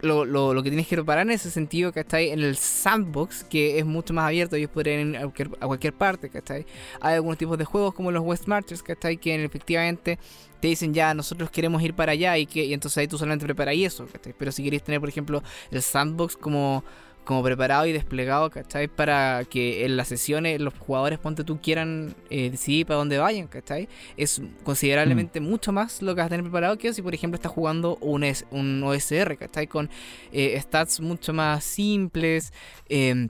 B: lo, lo, lo que tienes que preparar en ese sentido, ¿cachai? En el sandbox, que es mucho más abierto, ellos podrían ir a cualquier, a cualquier parte, ¿cachai? Hay algunos tipos de juegos como los West Marchers, ¿cachai? Que efectivamente te dicen ya, nosotros queremos ir para allá y que y entonces ahí tú solamente preparas eso, ¿cachai? Pero si queréis tener, por ejemplo, el sandbox como, como preparado y desplegado, ¿cachai? Para que en las sesiones los jugadores, ponte tú, quieran eh, decidir para dónde vayan, ¿cachai? Es considerablemente mucho más lo que vas a tener preparado que si, por ejemplo, estás jugando un, es- un OSR, ¿cachai? Con eh, stats mucho más simples, eh,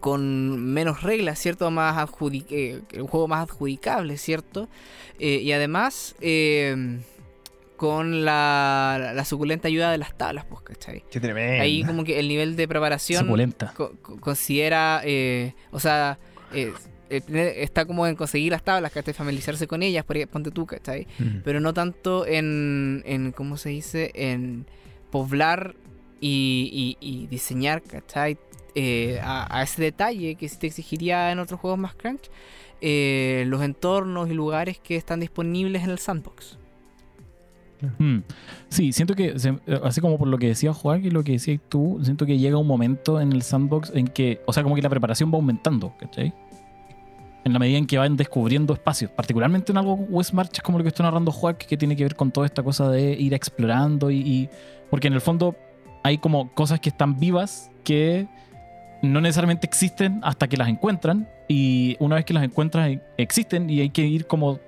B: con menos reglas, ¿cierto? Más adjudi- eh, un juego más adjudicable, ¿cierto? Eh, y además, eh, con la, la suculenta ayuda de las tablas, pues, ¿cachai?
C: Qué tremendo.
B: Ahí como que el nivel de preparación
A: Suculenta.
B: co- co- considera, eh, o sea, eh, está como en conseguir las tablas, ¿cachai? Familiarizarse con ellas, por ejemplo, ponte tú, ¿cachai?
C: Mm.
B: Pero no tanto en, en ¿cómo se dice? En poblar y, y- y diseñar, ¿cachai? Eh, a, a ese detalle que sí te exigiría en otros juegos más crunch, eh, los entornos y lugares que están disponibles en el sandbox.
A: Mm. Sí, siento que, se- así como por lo que decía Juan y lo que decías tú, siento que llega un momento en el sandbox en que, o sea, como que la preparación va aumentando, ¿cachai? En la medida en que van descubriendo espacios, particularmente en algo West March, como lo que está narrando Juan, que tiene que ver con toda esta cosa de ir explorando y, y- porque en el fondo hay como cosas que están vivas que no necesariamente existen hasta que las encuentran y una vez que las encuentran existen y hay que ir como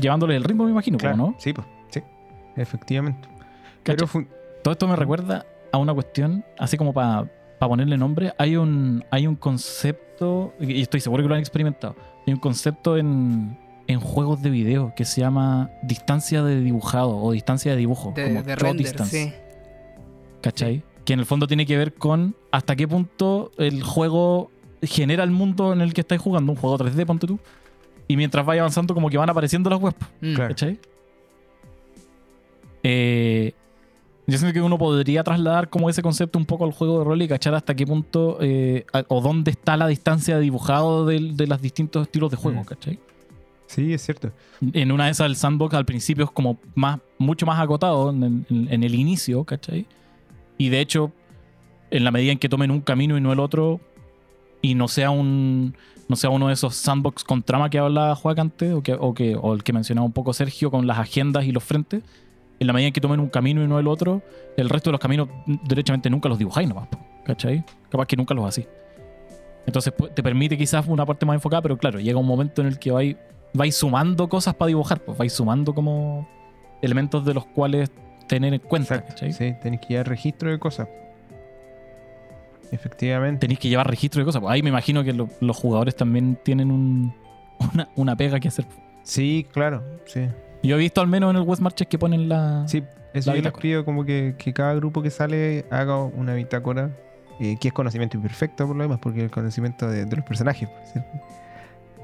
A: llevándole el ritmo, me imagino,
C: Claro,
A: ¿no?
C: Sí, pues, sí. Efectivamente. Pero fun-
A: Todo esto me recuerda a una cuestión, así como para ponerle nombre. Hay un, hay un concepto, y estoy seguro que lo han experimentado. Hay un concepto en, en juegos de video que se llama distancia de dibujado o distancia de dibujo.
B: De,
A: como
B: de
A: draw
B: render,
A: distance,
B: sí.
A: ¿Cachai? Que en el fondo tiene que ver con hasta qué punto el juego genera el mundo en el que estáis jugando, un juego 3D, ponte tú. Y mientras vaya avanzando, como que van apareciendo las webs.
B: Mm.
C: Claro.
A: ¿Cachai? Eh, yo siento que uno podría trasladar como ese concepto un poco al juego de rol y cachar hasta qué punto eh, a- o dónde está la distancia de dibujado del- de, los distintos estilos de juego,
C: Mm.
A: ¿cachai?
C: sí, es cierto.
A: En una de esas el sandbox al principio es como más, mucho más acotado en, en- en el inicio, ¿cachai? Y de hecho, en la medida en que tomen un camino y no el otro, y no sea un no sea uno de esos sandbox con trama que hablaba Juan antes, o, que, o, el que mencionaba un poco Sergio con las agendas y los frentes, en la medida en que tomen un camino y no el otro, el resto de los caminos derechamente nunca los dibujáis nomás, ¿cachai? Capaz que nunca los así. Entonces te permite quizás una parte más enfocada, pero claro, llega un momento en el que vais, vais sumando cosas para dibujar, pues vais sumando como elementos de los cuales tener en cuenta.
C: Sí, tenés que llevar registro de cosas. efectivamente.
A: Tenéis que llevar registro de cosas. Pues ahí me imagino que lo- los jugadores también tienen un, una, una pega que hacer.
C: Sí, claro, sí.
A: Yo he visto al menos en el West Marches que ponen la.
C: Sí, eso
A: La
C: yo les pido como que, que cada grupo que sale haga una bitácora, eh, que es conocimiento imperfecto por lo demás, porque el conocimiento de, de los personajes, ¿cierto?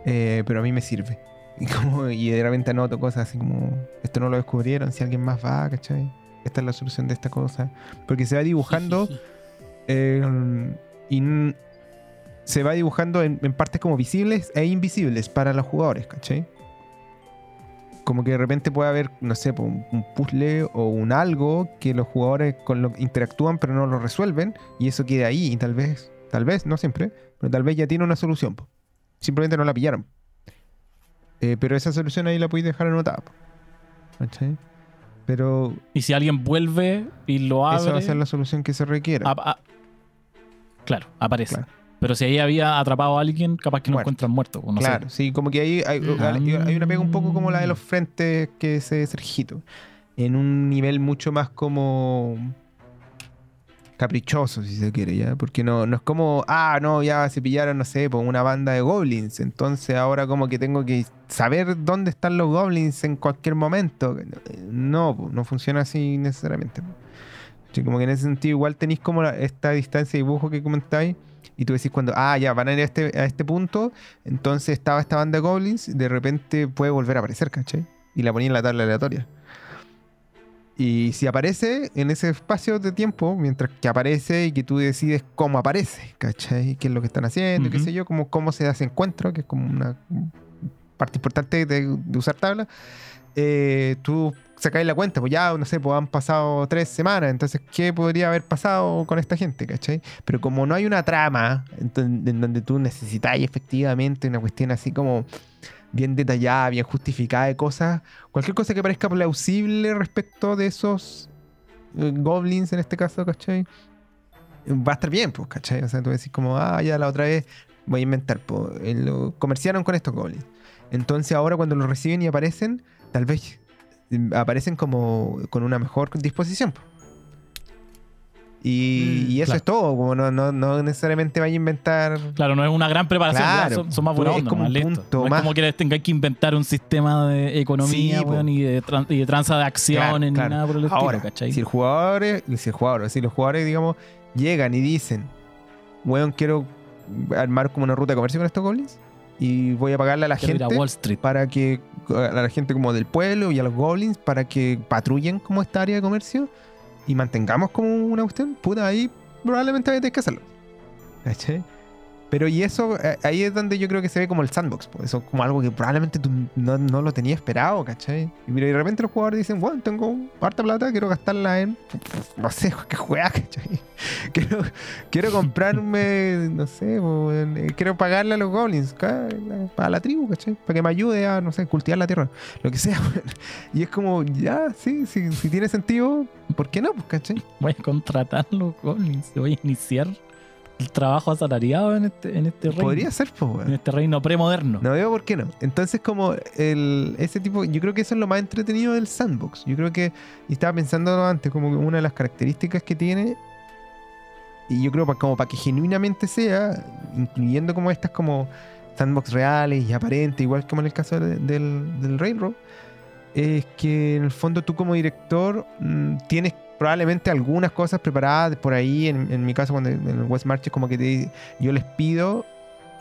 C: Eh, pero a mí me sirve. Y, como, y de repente anoto cosas así como, esto no lo descubrieron, si alguien más va, ¿cachai? Esta es la solución de esta cosa. Porque se va dibujando eh, y n- se va dibujando en, en partes como visibles e invisibles para los jugadores, ¿cachai? Como que de repente puede haber, no sé, un, un puzzle o un algo que los jugadores con lo interactúan pero no lo resuelven y eso queda ahí y tal vez, tal vez, no siempre, pero tal vez ya tiene una solución. Simplemente no la pillaron. Eh, pero esa solución ahí la podéis dejar anotada. ¿Cachai? Pero
A: Y si alguien vuelve y lo abre.
C: esa va a ser la solución que se requiera.
A: a- claro, aparece.
C: Claro.
A: Pero si ahí había atrapado a alguien, capaz que
C: Muerto.
A: encuentran muerto. No
C: claro, sí, como que ahí hay, hay- hay una pega un poco como la de los frentes que ese Sergito. En un nivel mucho más como caprichoso, si se quiere, ¿ya? Porque no, no es como, ah, no, ya se pillaron, no sé, por una banda de goblins. Entonces ahora como que tengo que saber dónde están los goblins en cualquier momento. No, no funciona así necesariamente. po. Sí, como que en ese sentido igual tenéis como esta distancia de dibujo que comentáis. Y tú decís cuando, ah, ya, van a ir a este, a este punto. Entonces estaba esta banda de goblins. De repente puede volver a aparecer, ¿cachai? Y la ponía en la tabla aleatoria. Y si aparece en ese espacio de tiempo, mientras que aparece y que tú decides cómo aparece, ¿cachai? ¿Qué es lo que están haciendo? y ¿Qué
A: Ujú.
C: sé yo? Como, cómo se hace encuentro, que es como una parte importante de, de usar tabla. Eh, tú sacáis la cuenta, pues ya, no sé, pues han pasado tres semanas, entonces, ¿qué podría haber pasado con esta gente, ¿cachai? Pero como no hay una trama en, en donde tú necesitáis efectivamente una cuestión así como bien detallada, bien justificada de cosas, cualquier cosa que parezca plausible respecto de esos eh, goblins en este caso, ¿cachai? Va a estar bien, pues, ¿cachai? O sea, tú decís como, ah, ya la otra vez voy a inventar, pues, eh, comerciaron con estos goblins. Entonces ahora cuando los reciben y aparecen, tal vez eh, aparecen como con una mejor disposición. Y,
B: Mm,
C: y eso
A: claro.
C: es todo, como no, no, no necesariamente vaya a inventar
A: Claro, no es una gran preparación,
C: Claro,
A: son, son más buena
C: es como
A: nomás,
C: un punto
A: No es
C: más.
A: como que les tengáis que inventar un sistema de economía
C: Sí,
A: weón, y, de tran- y de tranza de acciones
C: Claro,
A: ni nada por el
C: Ahora,
A: estilo, ¿cachai?
C: si el jugador, si el jugador, si los jugadores, digamos, llegan y dicen, weón, quiero armar como una ruta de comercio con estos goblins y voy a pagarle a la
A: Quiero
C: gente
A: a Wall Street.
C: para que, a la gente como del pueblo y a los goblins para que patrullen como esta área de comercio y mantengamos como una cuestión, puta, ahí probablemente tener que hacerlo. Pero y eso, eh, ahí es donde yo creo que se ve como el sandbox. po. Eso es como algo que probablemente tú no, no lo tenías esperado, ¿cachai? Y mira, de repente los jugadores dicen, bueno, tengo harta plata, quiero gastarla en, no sé, qué juega, ¿cachai? Quiero, quiero comprarme, no sé, po, eh, quiero pagarle a los goblins, ca- a la tribu, ¿cachai? Para que me ayude a, no sé, cultivar la tierra, lo que sea. y es como, ya, sí, sí, si tiene sentido, ¿por qué no? Pues, ¿cachai?
A: Voy a contratar los goblins. Voy a iniciar el trabajo asalariado en este, en este reino.
C: Podría ser, pues.
A: En este reino premoderno.
C: No veo por qué no. Entonces, como el, ese tipo, yo creo que eso es lo más entretenido del sandbox. Yo creo que, y estaba pensando antes, como que una de las características que tiene, y yo creo pa- como para que genuinamente sea, incluyendo como estas como sandbox reales y aparentes, igual como en el caso de- del, del Railroad, es que en el fondo tú como director mm, tienes probablemente algunas cosas preparadas por ahí, en, en mi caso cuando en el West March como que te- yo les pido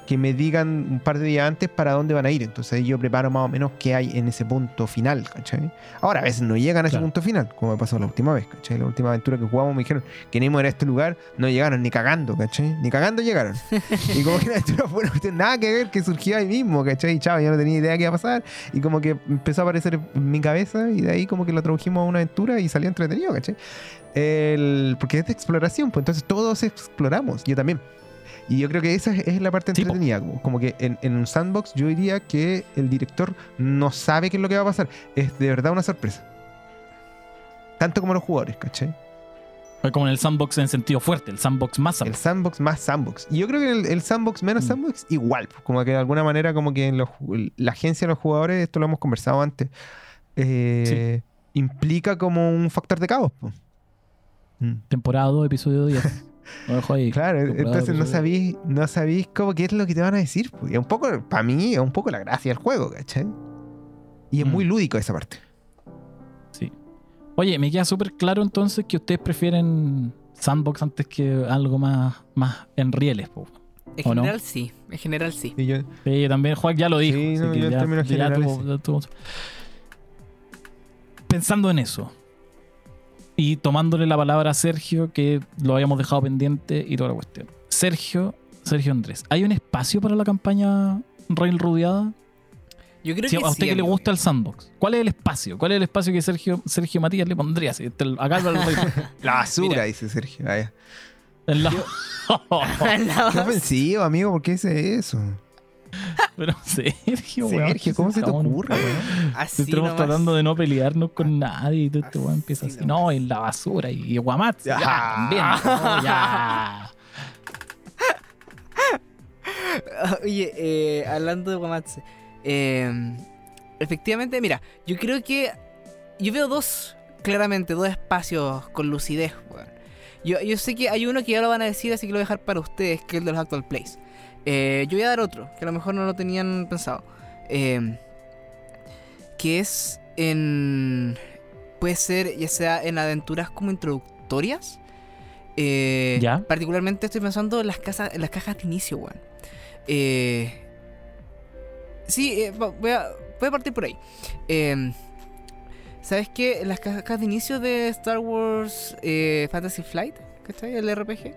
C: que me digan un par de días antes para dónde van a ir. Entonces yo preparo más o menos qué hay en ese punto final, ¿cachai? Ahora, a veces no llegan a ese
A: Claro.
C: punto final, como me pasó la última vez, ¿cachai? La última aventura que jugamos me dijeron que ir a este lugar, no llegaron ni cagando, ¿cachai? Ni cagando llegaron. y como que la aventura fue una cuestión nada que ver, que surgió ahí mismo, ¿cachai? Y chao, yo no tenía idea qué iba a pasar. Y como que empezó a aparecer en mi cabeza y de ahí como que lo tradujimos a una aventura y salió entretenido, ¿cachai? El, porque es de exploración, pues entonces todos exploramos, yo también. Y yo creo que esa es, es la parte
A: Sí,
C: entretenida. como- Como que en, en un sandbox yo diría que el director no sabe qué es lo que va a pasar. Es de verdad una sorpresa. Tanto como los jugadores, ¿cachai?
A: Como en el sandbox en sentido fuerte, el sandbox más
C: El sandbox más sandbox. Y yo creo que el, el sandbox menos
A: Mm.
C: sandbox igual. Como que de alguna manera como que en los la agencia de los jugadores, esto lo hemos conversado antes, eh, implica como un factor de caos. Mm.
A: Temporada 2, episodio 10. Lo dejo ahí.
C: Claro, entonces no sabís, no sabís cómo qué es lo que te van a decir. Y un poco, para mí, es un poco la gracia del juego, ¿cachai? Y es
A: Mm.
C: muy lúdico esa parte.
A: Sí. Oye, me queda súper claro entonces que ustedes prefieren sandbox antes que algo más, más en rieles. po.
B: En
A: ¿O no?
B: general sí, en general sí.
C: Y yo,
A: Sí, también Juan ya lo dijo.
C: Sí,
A: así
C: no, yo en
A: ya-
C: términos
A: ya
C: generales,
A: tuvo- ya tuvo- Pensando en eso y tomándole la palabra a Sergio, que lo habíamos dejado pendiente y toda la cuestión. Sergio, Sergio Andrés, ¿hay un espacio para la campaña Rail Rudeada?
B: Yo creo
A: Si
B: que
A: a usted
B: sí,
A: que le gusta el sandbox, ¿cuál es el espacio? ¿Cuál es el espacio que Sergio, Sergio Matías le pondría? Si te- acá lo-
C: la basura,
B: Mira.
C: dice Sergio. Vaya.
A: en la-
C: Qué ofensivo, amigo, ¿por qué dice eso?
A: Pero Sergio, weón,
C: Sergio, ¿cómo se te ocurre, weón?
B: Así
A: Estamos
B: nomás.
A: tratando de no pelearnos con nadie y todo este weón empieza así.
B: nomás.
A: No, en la basura y Guamatz. Ya,
C: Ya.
A: también. no, ya.
B: Oye, eh, hablando de Guamatse, eh, efectivamente, mira, yo creo que yo veo dos, claramente, dos espacios con lucidez. weón. Yo, yo sé que hay uno que ya lo van a decir, así que lo voy a dejar para ustedes, que es el de los actual plays. Eh, yo voy a dar otro, que a lo mejor no lo tenían pensado. Eh, que es en... Puede ser ya sea en aventuras como introductorias. Eh,
A: Ya.
B: Particularmente estoy pensando en las, casas, en las cajas de inicio, weón. Eh, sí, voy, a, voy a partir por ahí. Eh, ¿Sabes qué? Las cajas de inicio de Star Wars Fantasy Flight, ¿cachai? El RPG.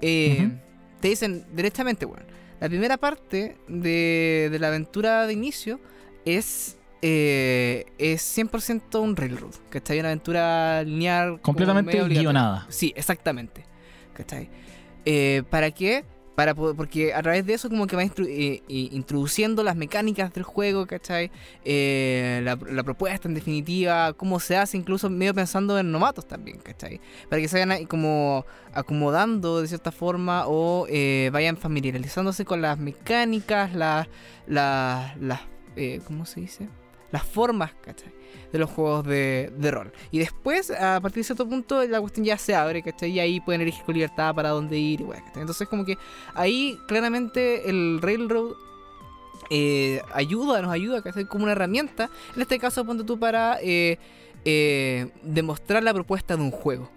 B: Te dicen directamente, weón. La primera parte de, de la aventura de inicio es, eh, es 100% un railroad, ¿cachai? Una aventura lineal.
A: Completamente guionada.
B: Sí, exactamente. ¿Cachai? Eh, ¿Para qué? Para poder- porque a través de eso como que va eh, eh, introduciendo las mecánicas del juego, ¿cachai? Eh, la, propuesta en definitiva, cómo se hace, incluso medio pensando en novatos también, ¿cachai? Para que se vayan como acomodando de cierta forma o eh, vayan familiarizándose con las mecánicas, las, las, las ¿cómo se dice? Las formas, ¿cachai? De los juegos de, de rol. Y después, a partir de cierto punto, la cuestión ya se abre, ¿cachai? Y ahí pueden elegir con libertad para dónde ir. Entonces, como que ahí claramente el Railroad eh, ayuda, nos ayuda, ¿cachai? Como una herramienta. En este caso, ponte tú para eh, eh, demostrar la propuesta de un juego,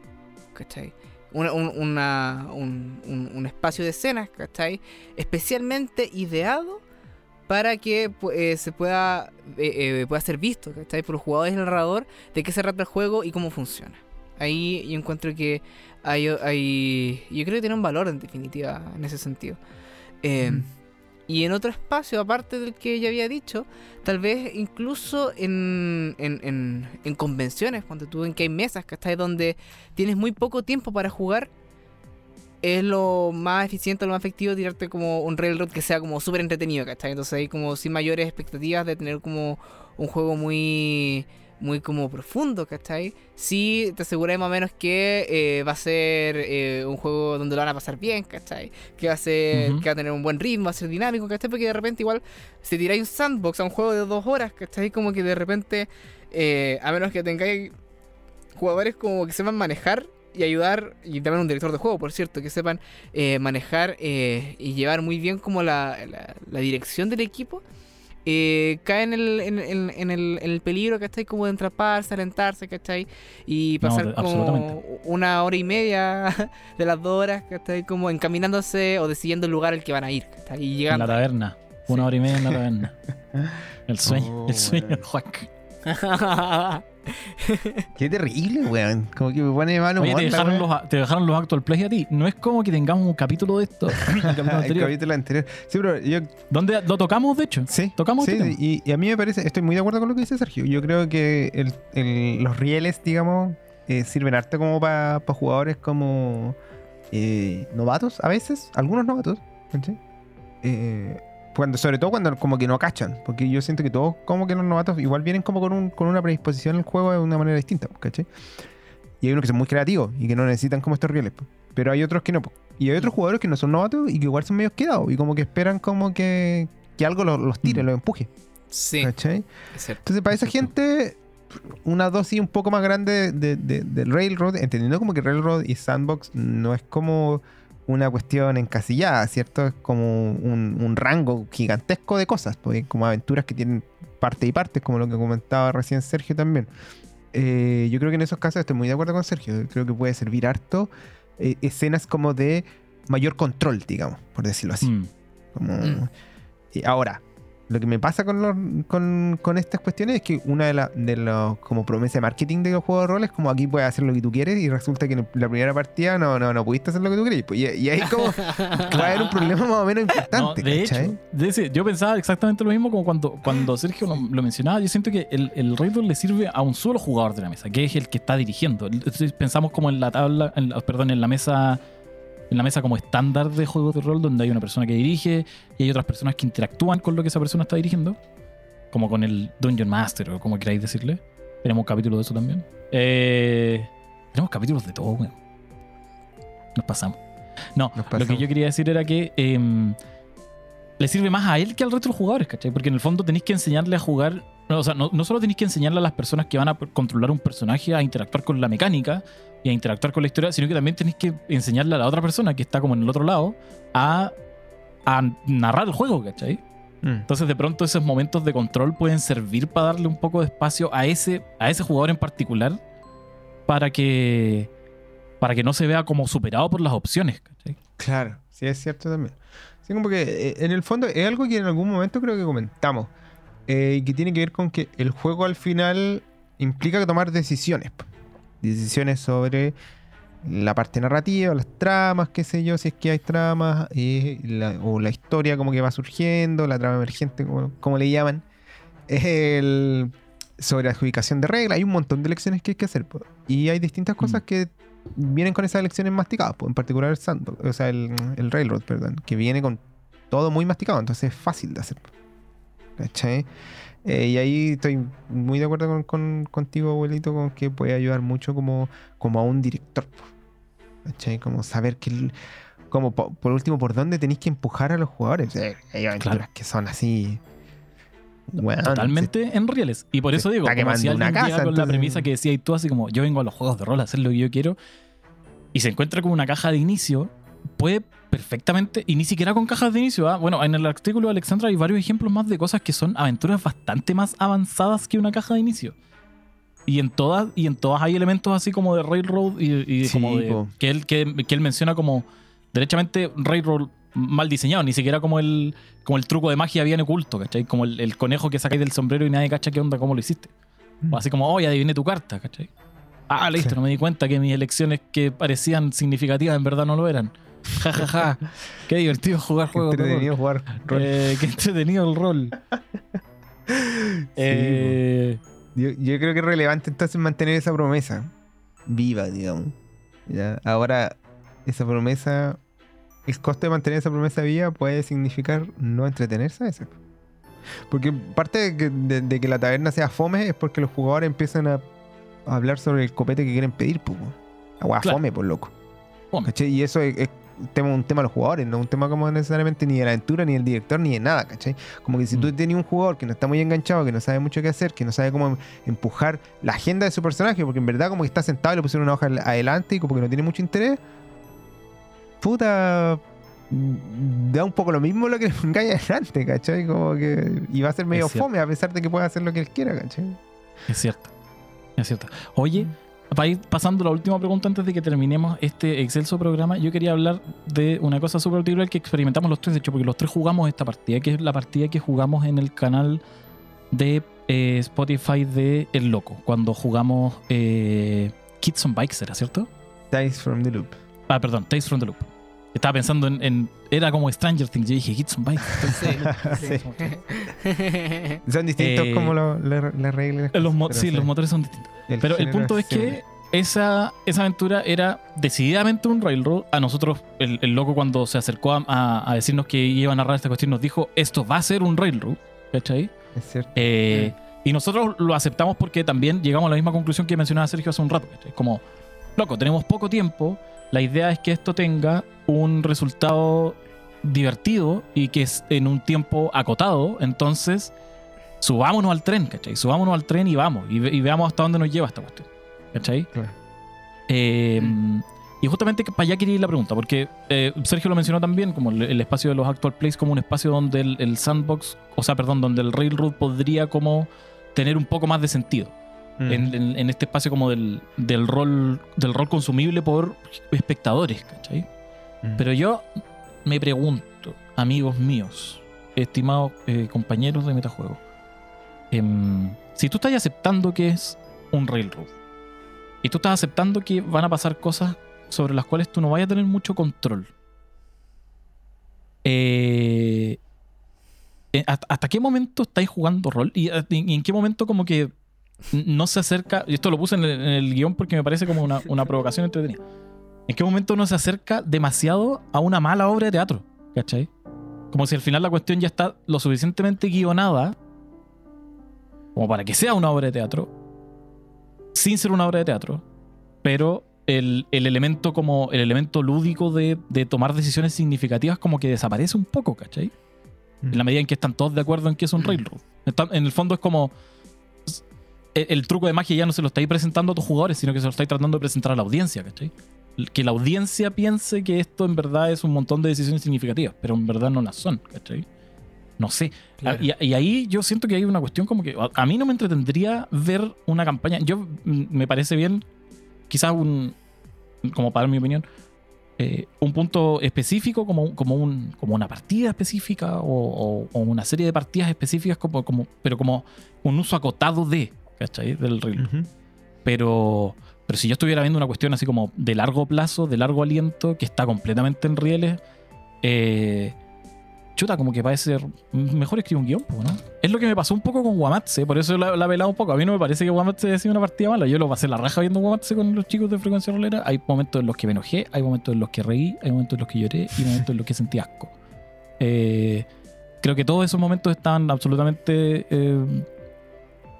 B: ¿cachai? Una- un, un- un- un espacio de escenas, ¿cachai? Especialmente ideado para que eh, se pueda, eh, eh, pueda ser visto ¿cachai? por los jugadores y el narrador de qué se trata el juego y cómo funciona. Ahí yo encuentro que hay, hay yo creo que tiene un valor en definitiva en ese sentido. Eh,
A: Mm.
B: Y en otro espacio, aparte del que ya había dicho, tal vez incluso en, en, en, en convenciones, cuando tú ven que hay mesas, ¿cachai? Donde tienes muy poco tiempo para jugar, es lo más eficiente, lo más efectivo tirarte como un railroad que sea como súper entretenido, ¿cachai? Entonces hay como sin mayores expectativas de tener como un juego muy muy como profundo, ¿cachai? Sí, te aseguré más o menos que eh, va a ser eh, un juego donde lo van a pasar bien, ¿cachai? Que va a ser, que va a tener un buen ritmo, va a ser dinámico, ¿cachai? Porque de repente igual si tiráis un sandbox a un juego de dos horas, ¿cachai? Como que de repente, eh, a menos que tengáis jugadores como que sepan manejar y ayudar, y también un director de juego, por cierto, que sepan eh, manejar eh, y llevar muy bien como la, la- la dirección del equipo, eh, cae en el, en, en- en el, en el peligro, ¿cachai? Como de entraparse, alentarse, ¿cachai? Y
A: No,
B: pasar
A: de-
B: como una hora y media de las dos horas, ¿cachai? Como encaminándose o decidiendo el lugar al que van a ir, ¿cachai? Y
A: En
B: llegando.
A: la taberna. Una hora y media en la taberna. El sueño,
C: Oh,
A: el sueño. Juac.
C: Qué terrible, weón. Como que me pone
A: Oye,
C: humor.
A: te dejaron, los, te dejaron los actual plays a ti. No es como que tengamos un capítulo de esto. el capítulo
C: el
A: anterior.
C: capítulo anterior. Sí, pero yo
A: ¿Dónde lo tocamos, de hecho?
C: Sí,
A: Tocamos
C: sí,
A: este
C: y, y a mí me parece, estoy muy de acuerdo con lo que dice Sergio. Yo creo que el- el- los rieles, digamos, eh, sirven harto como para jugadores como eh, novatos, a veces, algunos novatos, ¿cachai? Eh, cuando, sobre todo cuando como que no cachan, porque yo siento que todos como que los novatos igual vienen como con, un- con una predisposición al juego de una manera distinta, ¿cachai? Y hay unos que son muy creativos y que no necesitan como estos rieles, pero hay otros que no. Y hay otros jugadores que no son novatos y que igual son medio quedados y como que esperan como que, que algo los, los tire,
A: Mm.
C: los empuje.
B: sí.
C: Entonces, para esa gente, una dosis un poco más grande de, de- del Railroad, entendiendo como que Railroad y Sandbox no es como una cuestión encasillada, ¿cierto? Es como un, un rango gigantesco de cosas, porque hay como aventuras que tienen parte y parte, como lo que comentaba recién Sergio también. Eh, yo creo que en esos casos estoy muy de acuerdo con Sergio, creo que puede servir harto eh, escenas como de mayor control, digamos, por decirlo así.
A: Mm.
C: Como-
B: Mm.
C: y ahora, lo que me pasa con, los- con, con estas cuestiones es que una de las de los como promesa de marketing de los juegos de rol es como aquí puedes hacer lo que tú quieres y resulta que en la primera partida no, no, no pudiste hacer lo que tú querías. Y, y ahí como va a haber un problema más o menos
A: No,
C: importante.
A: de hecho, de ese- yo pensaba exactamente lo mismo como cuando, cuando Sergio lo, lo mencionaba. Yo siento que el, el Railroad le sirve a un solo jugador de la mesa, que es el que está dirigiendo. Entonces, pensamos como en la tabla, en perdón, en la mesa en la mesa como estándar de juegos de rol, donde hay una persona que dirige y hay otras personas que interactúan con lo que esa persona está dirigiendo, como con el Dungeon Master o como queráis decirle. Tenemos un capítulo de eso también. Eh, tenemos capítulos de todo, weón. Nos pasamos. No,
C: Nos
A: lo que
C: pasamos.
A: yo quería decir era que em, le sirve más a él que al resto de los jugadores, ¿cachai? Porque en el fondo tenéis que enseñarle a jugar. no, o sea, no, no solo tenéis que enseñarle a las personas que van a controlar un personaje a interactuar con la mecánica y a interactuar con la historia, sino que también tenéis que enseñarle a la otra persona que está como en el otro lado a, a narrar el juego, ¿cachai?
C: Mm.
A: Entonces de pronto esos momentos de control pueden servir para darle un poco de espacio a ese, a ese jugador en particular para que, para que no se vea como superado por las opciones, ¿cachai?
C: Claro, sí es cierto también. Sí, como que eh, en el fondo es algo que en algún momento creo que comentamos. eh, y que tiene que ver con que el juego al final implica tomar decisiones. Decisiones sobre la parte narrativa, las tramas, qué sé yo, si es que hay tramas, la- o la historia como que va surgiendo, la trama emergente, como, como le llaman. El, sobre adjudicación de reglas, hay un montón de lecciones que hay que hacer. Y hay distintas cosas
A: Mm.
C: que vienen con esas lecciones masticadas, po, en particular el Sandbox, o sea, el, el Railroad, perdón, que viene con todo muy masticado, entonces es fácil de hacer. ¿Cachai? Eh, y ahí estoy muy de acuerdo con, con- contigo, abuelito, con que puede ayudar mucho como, como a un director. po. ¿Cachai? Como saber que... como po- por último, por dónde tenéis que empujar a los jugadores. Sea, hay aventuras
A: Claro.
C: que son así... weón,
A: Totalmente en rieles. Y por eso digo, como si
C: una
A: alguien llega
C: casa,
A: con la premisa que decías tú, así como yo vengo a los juegos de rol a hacer lo que yo quiero, y se encuentra con una caja de inicio, puede perfectamente, y ni siquiera con cajas de inicio, ¿ah? bueno, en el artículo de Alexandra hay varios ejemplos más de cosas que son aventuras bastante más avanzadas que una caja de inicio. Y en todas, y en todas hay elementos así como de Railroad y, y
C: Sí,
A: como de, que, él, que, que él menciona como derechamente Railroad mal diseñado, ni siquiera como el, como el truco de magia bien oculto, ¿cachai? Como el, el conejo que sacáis del sombrero y nadie cacha qué onda, cómo lo hiciste. O así como, oh, ya adiviné tu carta, ¿cachai? Ah, listo,
C: Sí.
A: no me di cuenta que mis elecciones que parecían significativas en verdad no lo eran. Ja, ja, ja. Qué divertido jugar
C: Qué
A: juegos de rol.
C: entretenido jugar rol.
A: Eh, qué entretenido el rol. Eh,
C: Yo, yo creo que es relevante entonces mantener esa promesa viva, digamos. ¿Ya? Ahora, esa promesa, el costo de mantener esa promesa viva puede significar no entretenerse a veces. Porque parte de que, de- de que la taberna sea fome es porque los jugadores empiezan a hablar sobre el copete que quieren pedir, pues. Agua
A: Claro.
C: fome, por loco.
A: Fome.
C: Y eso es, es tema, un tema de los jugadores, no un tema como necesariamente ni de la aventura, ni del director, ni de nada, ¿cachai? Como que si tú
A: Mm.
C: tenías un jugador que no está muy enganchado, que no sabe mucho qué hacer, que no sabe cómo empujar la agenda de su personaje, porque en verdad como que está sentado y le pusieron una hoja adelante y como que no tiene mucho interés, puta... mm, Da un poco lo mismo lo que le adelante, ¿cachai? Como que... Y va a ser medio fome a pesar de que pueda hacer lo que él quiera, ¿cachai?
A: es cierto. Es cierto. Oye, para ir pasando la última pregunta antes de que terminemos este excelso programa, yo quería hablar de una cosa súper particular que experimentamos los tres, de hecho, porque los tres jugamos esta partida, que es la partida que jugamos en el canal de eh, Spotify de El Loco, cuando jugamos eh, Kids on Bikes, ¿era cierto?
C: Dice from the Loop.
A: Ah, perdón, Tales from the Loop. Estaba pensando en, en- Era como Stranger Things. Yo dije Kids on Bikes.
B: Sí, sí.
C: Son distintos
A: Eh,
C: como la- las reglas.
A: Los mo-
C: pero
A: sí, los motores son distintos. Pero el punto es que esa, esa aventura era decididamente un railroad. A nosotros, el, el loco cuando se acercó a, a- a decirnos que iba a narrar esta cuestión, nos dijo, esto va a ser un railroad. ¿Cachai?
C: Es cierto.
A: Eh, y nosotros lo aceptamos porque también llegamos a la misma conclusión que mencionaba Sergio hace un rato. ¿cachai? Como, loco, tenemos poco tiempo. La idea es que esto tenga un resultado divertido y que es en un tiempo acotado. Entonces, subámonos al tren, ¿cachai? Subámonos al tren y vamos, y, ve- y veamos hasta dónde nos lleva esta cuestión, ¿cachai?
C: Claro.
A: Eh, y justamente para allá quería ir la pregunta, porque eh, Sergio lo mencionó también, como el, el espacio de los actual plays como un espacio donde el, el sandbox, o sea, perdón, donde el railroad podría como tener un poco más de sentido
C: Mm.
A: en, en- en este espacio como del, del rol del rol consumible por espectadores, ¿cachai?
C: Mm.
A: Pero yo me pregunto, amigos míos, estimados eh, compañeros de metajuego, em, si tú estás aceptando que es un railroad y tú estás aceptando que van a pasar cosas sobre las cuales tú no vayas a tener mucho control, eh, eh, ¿hasta, qué momento estáis jugando rol? ¿Y, en qué momento como que no se acerca? Y esto lo puse en el, en el guion porque me parece como una, una provocación entretenida. ¿En qué momento uno se acerca demasiado a una mala obra de teatro? ¿Cachai? Como si al final la cuestión ya está lo suficientemente guionada como para que sea una obra de teatro, sin ser una obra de teatro, pero el, el elemento como el elemento lúdico de, de tomar decisiones significativas como que desaparece un poco, ¿cachai?
C: Mm.
A: En la medida en que están todos de acuerdo en que es un railroad. Está- en el fondo es como el, truco de magia ya no se lo estáis presentando a tus jugadores, sino que se lo estáis tratando de presentar a la audiencia, ¿cachai? Que la audiencia piense que esto en verdad es un montón de decisiones significativas, pero en verdad no las son, ¿cachai? No sé.
B: Claro.
A: Y, y ahí yo siento que hay una cuestión como que a, a mí no me entretendría ver una campaña. Yo mm, me parece bien, quizás un, como para dar mi opinión, eh, un punto específico como, como, un, como una partida específica o, o- o una serie de partidas específicas, como, como, pero como un uso acotado de, ¿cachai? Del reel.
C: Ujú.
A: Pero, pero si yo estuviera viendo una cuestión así como de largo plazo, de largo aliento, que está completamente en rieles, eh, chuta, como que parece ser mejor escribir un guion, ¿no? Es lo que me pasó un poco con Wamatse, por eso la, he velado un poco. A mí no me parece que Wamatse haya sido una partida mala. Yo lo pasé la raja viendo Wamatse con los chicos de frecuencia rolera. Hay momentos en los que me enojé, hay momentos en los que reí, hay momentos en los que lloré y momentos en los que sentí asco. Eh, creo que todos esos momentos están absolutamente eh,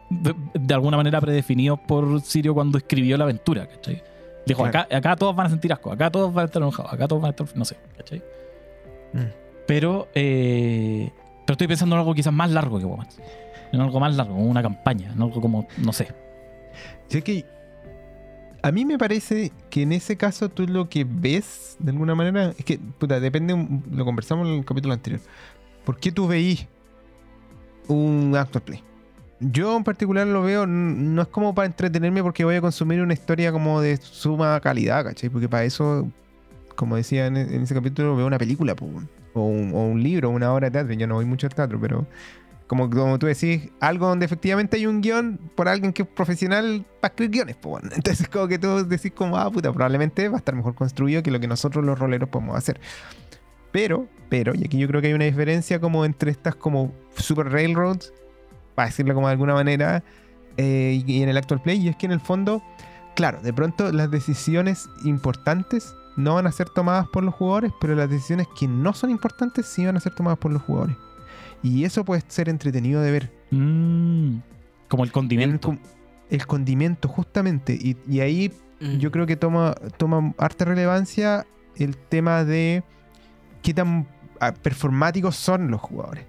A: de, de alguna manera predefinidos por Sirio cuando escribió la aventura, ¿cachai? Dijo,
C: Claro.
A: acá, acá todos van a sentir asco, acá todos van a estar enojados, acá todos van a estar, no sé, ¿cachai?
C: Mm.
A: Pero, eh, pero estoy pensando en algo quizás más largo que Womads. En algo más largo, una campaña, en algo como, no sé.
C: Sí, que a mí me parece que en ese caso tú lo que ves, de alguna manera, es que, puta, depende, lo conversamos en el capítulo anterior. ¿Por qué tú veís un actual play? Yo en particular lo veo, no es como para entretenerme porque voy a consumir una historia como de suma calidad, ¿cachai? Porque para eso, como decía en, en ese capítulo, veo una película, po, o, un, o un libro, una obra de teatro. Yo no voy mucho al teatro, pero como, como tú decís, algo donde efectivamente hay un guion por alguien que es profesional para escribir guiones. Bueno. Entonces, como que tú decís, como, ah, puta, probablemente va a estar mejor construido que lo que nosotros los roleros podemos hacer. Pero, pero, y aquí yo creo que hay una diferencia como entre estas como super railroads, para decirlo como de alguna manera, eh, y, y en el actual play, y es que en el fondo, claro, de pronto las decisiones importantes no van a ser tomadas por los jugadores, pero las decisiones que no son importantes sí van a ser tomadas por los jugadores. Y eso puede ser entretenido de ver.
A: Mm, como el condimento.
C: el condimento, justamente. Y, y ahí
B: Mm.
C: yo creo que toma, toma harta relevancia el tema de qué tan ah, performáticos son los jugadores.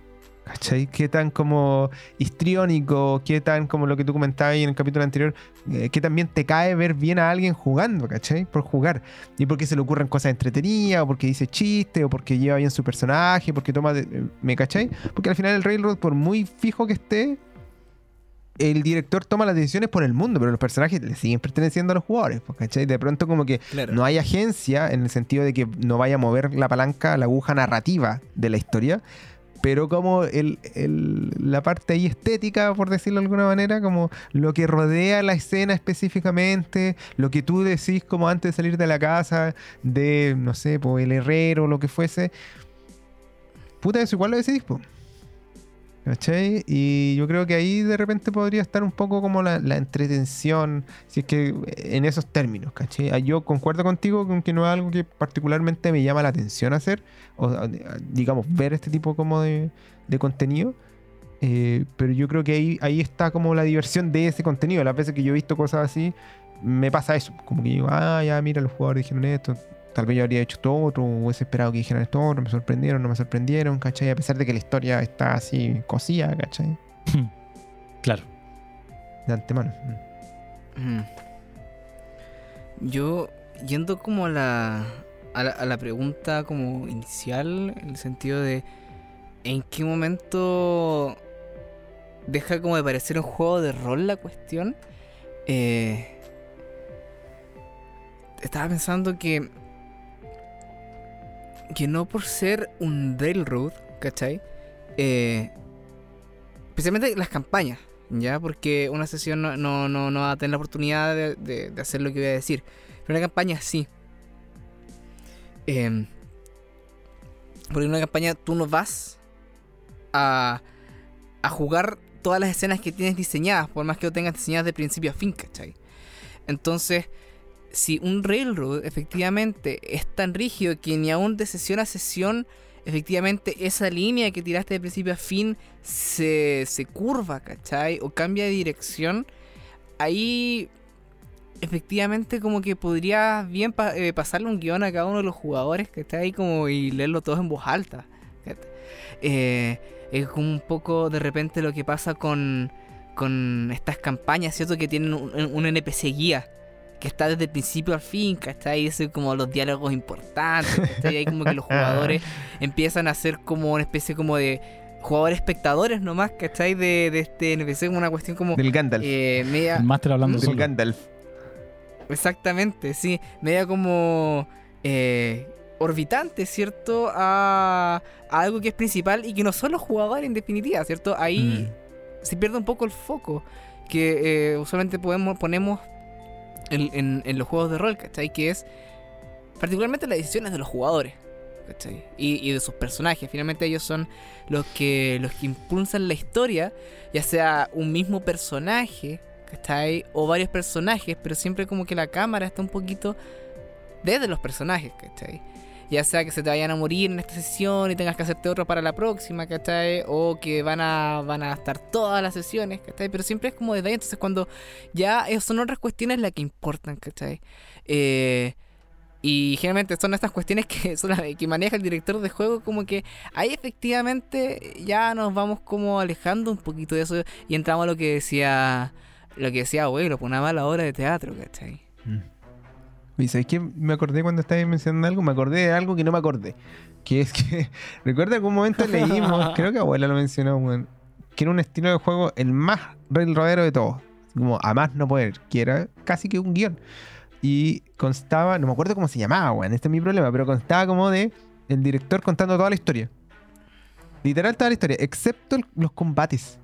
C: ¿Cachai? Qué tan como histriónico, qué tan como lo que tú comentabas ahí en el capítulo anterior, eh, qué también te cae ver bien a alguien jugando, ¿cachai? Por jugar. Y porque se le ocurren cosas entretenidas, o porque dice chiste, o porque lleva bien su personaje, porque toma... de- eh, ¿Me cachai? Porque al final el Railroad, por muy fijo que esté, el director toma las decisiones por el mundo, pero los personajes le siguen perteneciendo a los jugadores, pues, ¿cachai? De pronto como que
B: Claro.
C: no hay agencia en el sentido de que no vaya a mover la palanca, la aguja narrativa de la historia, pero como el, el- la parte ahí estética, por decirlo de alguna manera, como lo que rodea la escena específicamente, lo que tú decís como antes de salir de la casa, de, no sé, pues el herrero o lo que fuese, puta, eso igual lo decidís, po. Y yo creo que ahí de repente podría estar un poco como la, entretención, si es que en esos términos, ¿cachai? Ah, Yo concuerdo contigo con que no es algo que particularmente me llama la atención hacer, o ah, digamos, ver este tipo de, contenido. eh, pero yo creo que ahí, ahí está como la diversión de ese contenido. Las veces que yo he visto cosas así, me pasa eso. Como que digo, ah, ya, mira, los jugadores dijeron esto. Tal vez yo habría hecho esto otro, hubiese esperado que dijeran esto otro, me sorprendieron, no me sorprendieron, ¿cachai? A pesar de que la historia está así cosida, ¿cachai?
A: Claro.
C: De antemano. Mm.
B: Mm. Yo, yendo como a la, a la, a la pregunta como inicial, en el sentido de en qué momento deja como de parecer un juego de rol la cuestión, eh, estaba pensando que que no por ser un railroad, ¿cachai? Eh, especialmente las campañas, ¿ya? Porque una sesión no, no, no, no va a tener la oportunidad de, de- hacer lo que voy a decir. Pero una campaña sí. Em, porque en una campaña tú no vas a, a jugar todas las escenas que tienes diseñadas, por más que lo tengas diseñadas de principio a fin, ¿cachai? Entonces, si un railroad efectivamente es tan rígido que ni aún de sesión a sesión, efectivamente esa línea que tiraste de principio a fin se, se curva, ¿cachai? O cambia de dirección, ahí efectivamente como que podría bien eh, pasarle un guion a cada uno de los jugadores que está ahí como y leerlo todos en voz alta. ¿cachai? Eh, es como un poco de repente lo que pasa con, con estas campañas, ¿cierto? Que tienen un, un NPC guía. Que está desde el principio al fin, ¿cachai? Eso es como los diálogos importantes, ¿cachai? Ahí como que los jugadores empiezan a ser como una especie como de jugadores espectadores nomás, ¿cachai? De, de este NPC, como una cuestión como
C: Del Gandalf.
B: eh, media...
A: El máster hablando
B: Del
A: solo.
C: Gandalf.
B: Exactamente, sí. Media como eh, orbitante, ¿cierto? A, a algo que es principal y que no son los jugadores en definitiva, ¿cierto? Ahí se pierde un poco el foco que eh, usualmente podemos, ponemos en, los juegos de rol, ¿cachai? Que es particularmente las decisiones de los jugadores. ¿cachai? Y, y de sus personajes. Finalmente ellos son los que, los que impulsan la historia, ya sea un mismo personaje, ¿cachai? O varios personajes, pero siempre como que la cámara está un poquito desde los personajes, ¿cachai? Ya sea que se te vayan a morir en esta sesión y tengas que hacerte otro para la próxima, ¿cachai? O que van a, van a estar todas las sesiones, ¿cachai? Pero siempre es como desde ahí. Entonces cuando ya son otras cuestiones las que importan, ¿cachai? Eh, y generalmente son estas cuestiones que, son las que maneja el director de juego, como que ahí efectivamente ya nos vamos como alejando un poquito de eso y entramos a lo que decía, lo que decía abuelo, pues una mala obra de teatro, ¿cachai?
C: Mm. Y que me acordé cuando estabas mencionando algo, me acordé de algo que no me acordé. Que es que, recuerda un momento leímos, creo que abuela lo mencionó, weón, que era un estilo de juego el más railroadero de todos. Como a más no poder, que era casi que un guion. Y constaba, no me acuerdo cómo se llamaba, weón, este es mi problema, pero constaba como de el director contando toda la historia. Literal toda la historia, excepto los combates.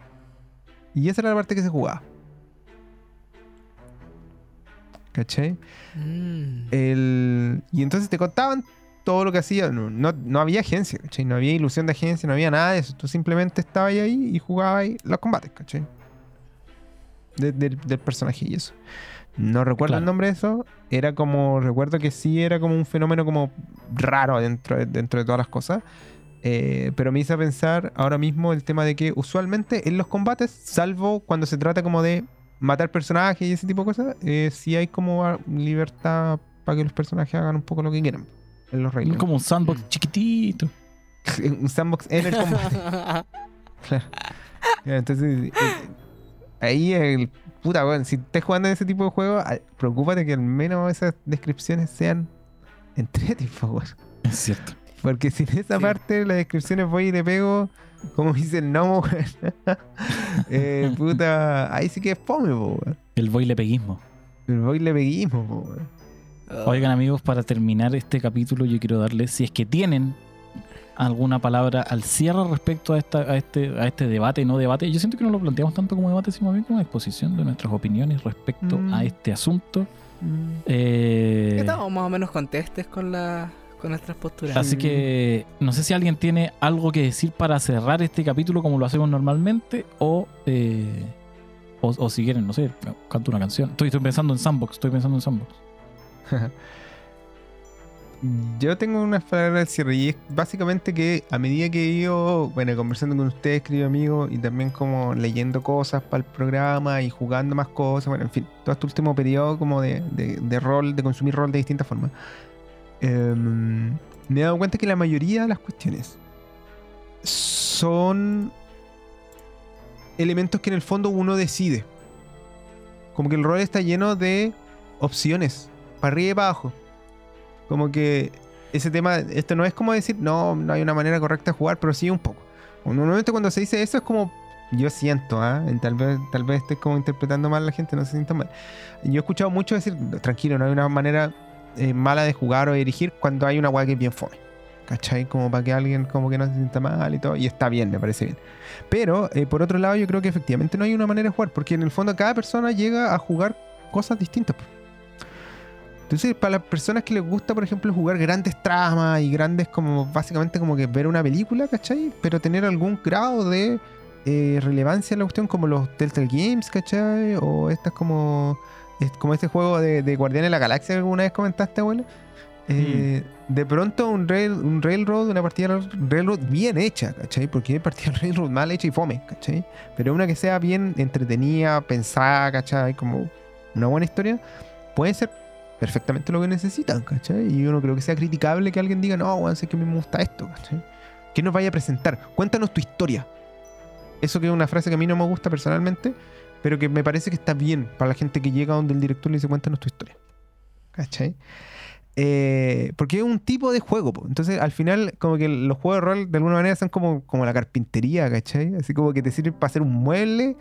C: Y esa era la parte que se jugaba. ¿Cachai?
B: Mm.
C: El, y entonces te contaban todo lo que hacía. No, no, no había agencia, ¿cachai? No había ilusión de agencia, no había nada de eso. Tú simplemente estabas ahí y jugabas ahí los combates, ¿cachai? De- del- del personaje y eso. No recuerdo el nombre de eso. Era como, recuerdo que sí era como un fenómeno como raro dentro de, dentro de todas las cosas. Eh, pero me hizo pensar ahora mismo el tema de que usualmente en los combates, salvo cuando se trata como de matar personajes y ese tipo de cosas, eh, sí hay como libertad para que los personajes hagan un poco lo que quieran en los
A: Es
C: reinos.
A: como un sandbox
B: Mm.
A: chiquitito.
C: un sandbox en el combate. Claro. Entonces, eh, ahí el puta, weón, si estás jugando en ese tipo de juego, preocúpate que al menos esas descripciones sean entretenidas, weón.
A: Es cierto.
C: Porque si en esa
B: Sí.
C: parte las descripciones voy y le pego, como dice el gnomo, weón. eh, puta, ahí sí que es fome, po, weón.
A: El boilepeguismo.
C: El voy y le peguimos, po, weón.
A: Oigan amigos, para terminar este capítulo yo quiero darles, si es que tienen alguna palabra al cierre respecto a, esta, a, este, a este debate, no debate, yo siento que no lo planteamos tanto como debate, sino más bien como exposición de nuestras opiniones respecto
C: Mm.
A: a este asunto. Eh,
B: Estamos más o menos contestes con, la, con nuestras posturas.
A: así que no sé si alguien tiene algo que decir para cerrar este capítulo como lo hacemos normalmente o... eh, o, o si quieren, no sé, canto una canción. Estoy, estoy pensando en Sandbox, estoy pensando en Sandbox.
C: Yo tengo unas palabras al cierre y es básicamente que a medida que he ido, bueno, conversando con ustedes, querido amigo, y también como leyendo cosas para el programa y jugando más cosas, bueno, en fin, todo este último periodo como de, de- de rol, de consumir rol de distintas formas, em, me he dado cuenta que la mayoría de las cuestiones son elementos que en el fondo uno decide. Como que el rol está lleno de opciones, para arriba y para abajo. Como que ese tema, esto no es como decir, no, no hay una manera correcta de jugar, pero sí un poco. Normalmente cuando se dice eso es como, yo siento, ¿ah? tal vez tal vez esté como interpretando mal a la gente, no se sienta mal. Yo he escuchado mucho decir, tranquilo, no hay una manera eh, mala de jugar o de dirigir cuando hay una guay que es bien fome. ¿Cachai? Como para que alguien como que no se sienta mal y todo. Y está bien, me parece bien. Pero, eh, por otro lado, yo creo que efectivamente no hay una manera de jugar. Porque en el fondo cada persona llega a jugar cosas distintas. Entonces, para las personas que les gusta, por ejemplo, jugar grandes tramas y grandes como básicamente como que ver una película, ¿cachai? Pero tener algún grado de eh, relevancia en la cuestión, como los Telltale Games, ¿cachai? O estas como, es como este juego de, de Guardianes de la Galaxia que alguna vez comentaste, abuelo. Eh, De pronto un, rail, un Railroad, una partida Railroad bien hecha, ¿cachai? Porque hay partidas Railroad mal hecha y fome, ¿cachai? Pero una que sea bien entretenida, pensada, ¿cachai? Como una buena historia, puede ser perfectamente lo que necesitan, ¿cachai? Y yo no creo que sea criticable que alguien diga, no, weón, sé que a mí me gusta esto, ¿cachai? ¿Qué nos vaya a presentar? Cuéntanos tu historia. Eso que es una frase que a mí no me gusta personalmente, pero que me parece que está bien para la gente que llega donde el director le dice, cuéntanos tu historia. ¿Cachai? Eh, porque es un tipo de juego, entonces al final como que los juegos de rol de alguna manera son como, como la carpintería, ¿cachai? Así como que te sirven para hacer un mueble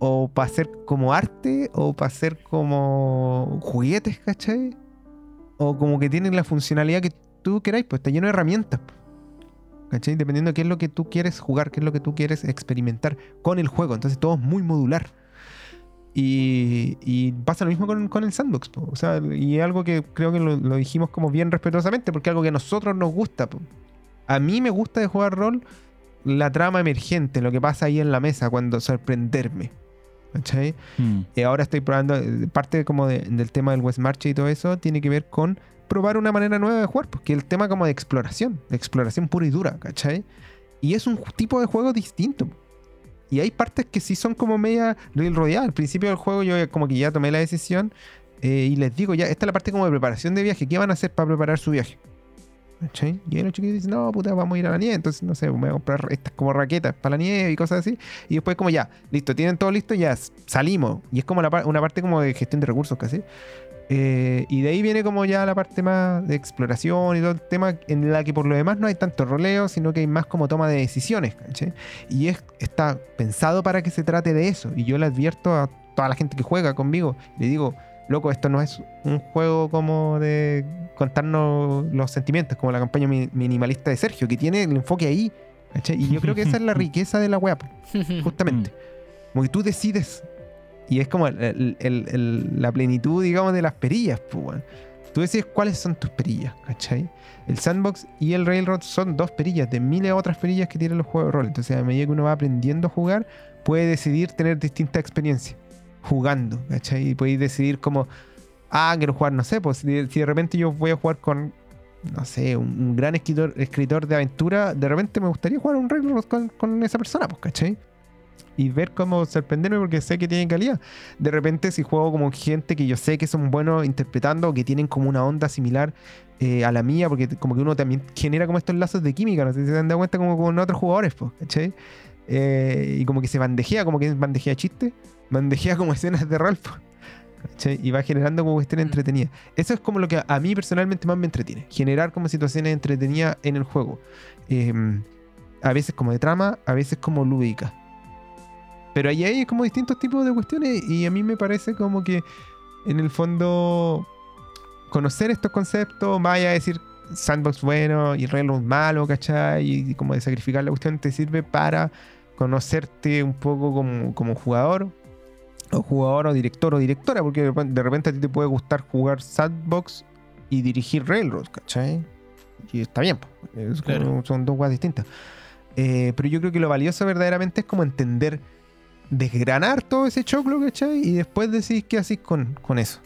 C: o para hacer como arte o para hacer como juguetes, ¿cachai? O como que tienen la funcionalidad que tú queráis, pues está lleno de herramientas. ¿Cachai? Dependiendo de qué es lo que tú quieres jugar, qué es lo que tú quieres experimentar con el juego. Entonces todo es muy modular. Y, y pasa lo mismo con, con el sandbox. po. O sea, y es algo que creo que lo, lo dijimos como bien respetuosamente, porque es algo que a nosotros nos gusta. po. A mí me gusta de jugar rol la trama emergente, lo que pasa ahí en la mesa, cuando sorprenderme. ¿Cachai?
A: Mm.
C: Y ahora estoy probando, eh, parte como de- del tema del West March y todo eso, tiene que ver con probar una manera nueva de jugar, porque el tema como de exploración, de exploración pura y dura, ¿cachai? Y es un tipo de juego distinto. Y hay partes que sí son como media rodeadas. Al principio del juego yo como que ya tomé la decisión eh, y les digo, ya, esta es la parte como de preparación de viaje. ¿Qué van a hacer para preparar su viaje? ¿Cachai? Y los chiquillos dicen, no, puta, vamos a ir a la nieve. Entonces, no sé, voy a comprar estas como raquetas para la nieve y cosas así. Y después como ya, listo, tienen todo listo, ya salimos. Y es como una parte como de gestión de recursos casi. Eh, y de ahí viene como ya la parte más de exploración y todo el tema en la que por lo demás no hay tanto roleo, sino que hay más como toma de decisiones. ¿cachai? Y es, está pensado para que se trate de eso. Y yo le advierto a toda la gente que juega conmigo, le digo, loco, esto no es un juego como de contarnos los sentimientos, como la campaña mi- minimalista de Sergio, que tiene el enfoque ahí. Y yo creo que esa es la riqueza de la web, justamente. Como que tú decides. Y es como la plenitud, digamos, de las perillas, pues. Tú decides cuáles son tus perillas, ¿cachai? El sandbox y el railroad son dos perillas de miles de otras perillas que tienen los juegos de rol. Entonces, a medida que uno va aprendiendo a jugar, puede decidir tener distintas experiencias jugando, ¿cachai? Y puedes decidir como, ah, quiero jugar, no sé, pues si de, repente yo voy a jugar con, no sé, un, gran escritor, escritor de aventura, de repente me gustaría jugar un railroad con, con esa persona, pues, ¿cachai? Y ver cómo sorprenderme porque sé que tienen calidad. De repente, si juego como gente que yo sé que son buenos interpretando o que tienen como una onda similar eh, a la mía, porque como que uno también genera como estos lazos de química, no sé si se han dado cuenta como con otros jugadores, ¿cachai? Eh, y como que se bandejea, como que bandejea chiste, bandejea como escenas de rol, ¿cachai? Y va generando como cuestiones
B: Mm.
C: entretenidas. Eso es como lo que a mí personalmente más me entretiene, generar como situaciones entretenidas en el juego. Eh, a veces como de trama, a veces como lúdica. Pero ahí hay como distintos tipos de cuestiones y a mí me parece como que en el fondo conocer estos conceptos, vaya a decir sandbox bueno y railroad malo, ¿cachai? Y como de sacrificar la cuestión te sirve para conocerte un poco como, como jugador o jugador o director o directora, porque de repente- a ti te puede gustar jugar sandbox y dirigir railroad, ¿cachai? Y está bien. Es como-
A: Claro.
C: son dos cosas distintas. Eh, pero yo creo que lo valioso verdaderamente es como entender, desgranar todo ese choclo, ¿cachai? Y después decís qué hacís con, con eso.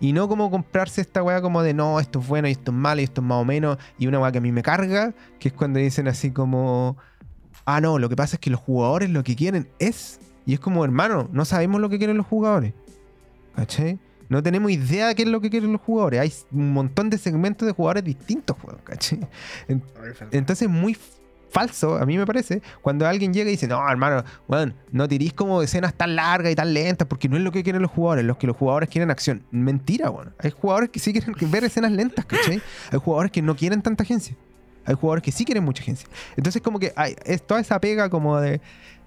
C: Y no como comprarse esta weá como de no, esto es bueno y esto es malo y esto es más o menos. Y una weá que a mí me carga, que es cuando dicen así como, ah, no, lo que pasa es que los jugadores lo que quieren es. Y es como, hermano, no sabemos lo que quieren los jugadores. ¿Cachai? No tenemos idea de qué es lo que quieren los jugadores. Hay un montón de segmentos de jugadores distintos, ¿cachai? En- entonces es muy falso, a mí me parece, cuando alguien llega y dice, no, hermano, bueno, no tirís como escenas tan largas y tan lentas, porque no es lo que quieren los jugadores, los que los jugadores quieren acción. Mentira, bueno. Hay jugadores que sí quieren ver escenas lentas, ¿cachai? Hay jugadores que no quieren tanta agencia. Hay jugadores que sí quieren mucha agencia. Entonces, como que hay, es toda esa pega como de.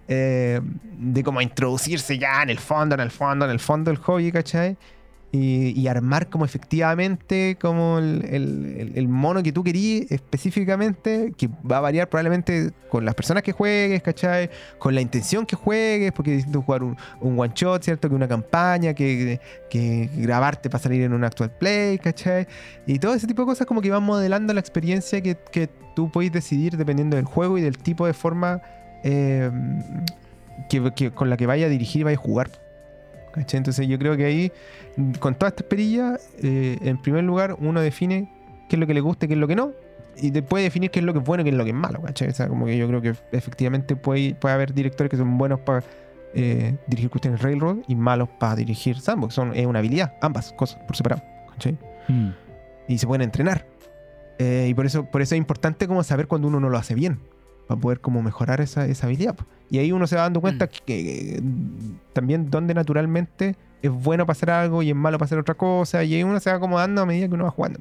C: eh, de como introducirse ya en el fondo, en el fondo, en el fondo del hobby, ¿cachai? Y, armar como efectivamente como el, el- mono que tú querías específicamente, que va a variar probablemente con las personas que juegues, ¿cachai? Con la intención que juegues, porque es distinto jugar un, one shot, ¿cierto? Que una campaña, que, que grabarte para salir en un actual play, ¿cachai? Y todo ese tipo de cosas como que van modelando la experiencia que, que tú puedes decidir dependiendo del juego y del tipo de forma eh, que- con la que vaya a dirigir y vaya a jugar. ¿Cachai? Entonces yo creo que ahí, con toda esta perilla, eh, en primer lugar uno define qué es lo que le gusta y qué es lo que no. Y te puede definir qué es lo que es bueno y qué es lo que es malo, ¿cachai? O sea, como que yo creo que efectivamente puede, puede haber directores que son buenos para eh, dirigir cuestiones Railroad y malos para dirigir Sandbox. Son, es una habilidad, ambas cosas, por separado, ¿cachai?
A: Mm.
C: y se pueden entrenar. Eh, y por eso, por eso es importante como saber cuando uno no lo hace bien, para poder como mejorar esa, esa habilidad. Y ahí uno se va dando cuenta
B: Mm.
C: que, que, también donde naturalmente es bueno para hacer algo y es malo para hacer otra cosa, y ahí uno se va acomodando a medida que uno va jugando.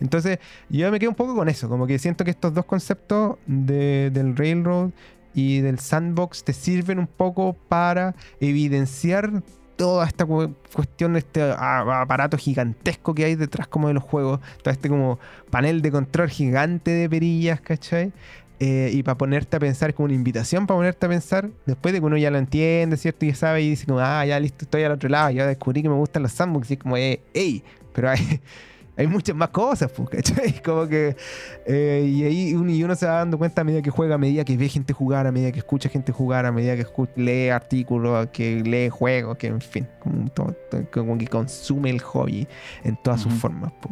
C: Entonces, yo me quedo un poco con eso, como que siento que estos dos conceptos de- del Railroad y del Sandbox te sirven un poco para evidenciar toda esta cu- cuestión, este aparato gigantesco que hay detrás como de los juegos, todo este como panel de control gigante de perillas, ¿cachai? Eh, y para ponerte a pensar, como una invitación para ponerte a pensar, después de que uno ya lo entiende, ¿cierto? Y ya sabe y dice como, ah, ya listo, estoy al otro lado, ya descubrí que me gustan los sandbox y es como, eh, ey, pero hay, hay muchas más cosas, pues, ¿cachai? Como que, eh, y ahí uno, y uno se va dando cuenta a medida que juega, a medida que ve gente jugar, a medida que escucha gente jugar, a medida que escu- lee artículos, que lee juegos, que en fin, como, todo- como que consume el hobby en todas sus formas. po.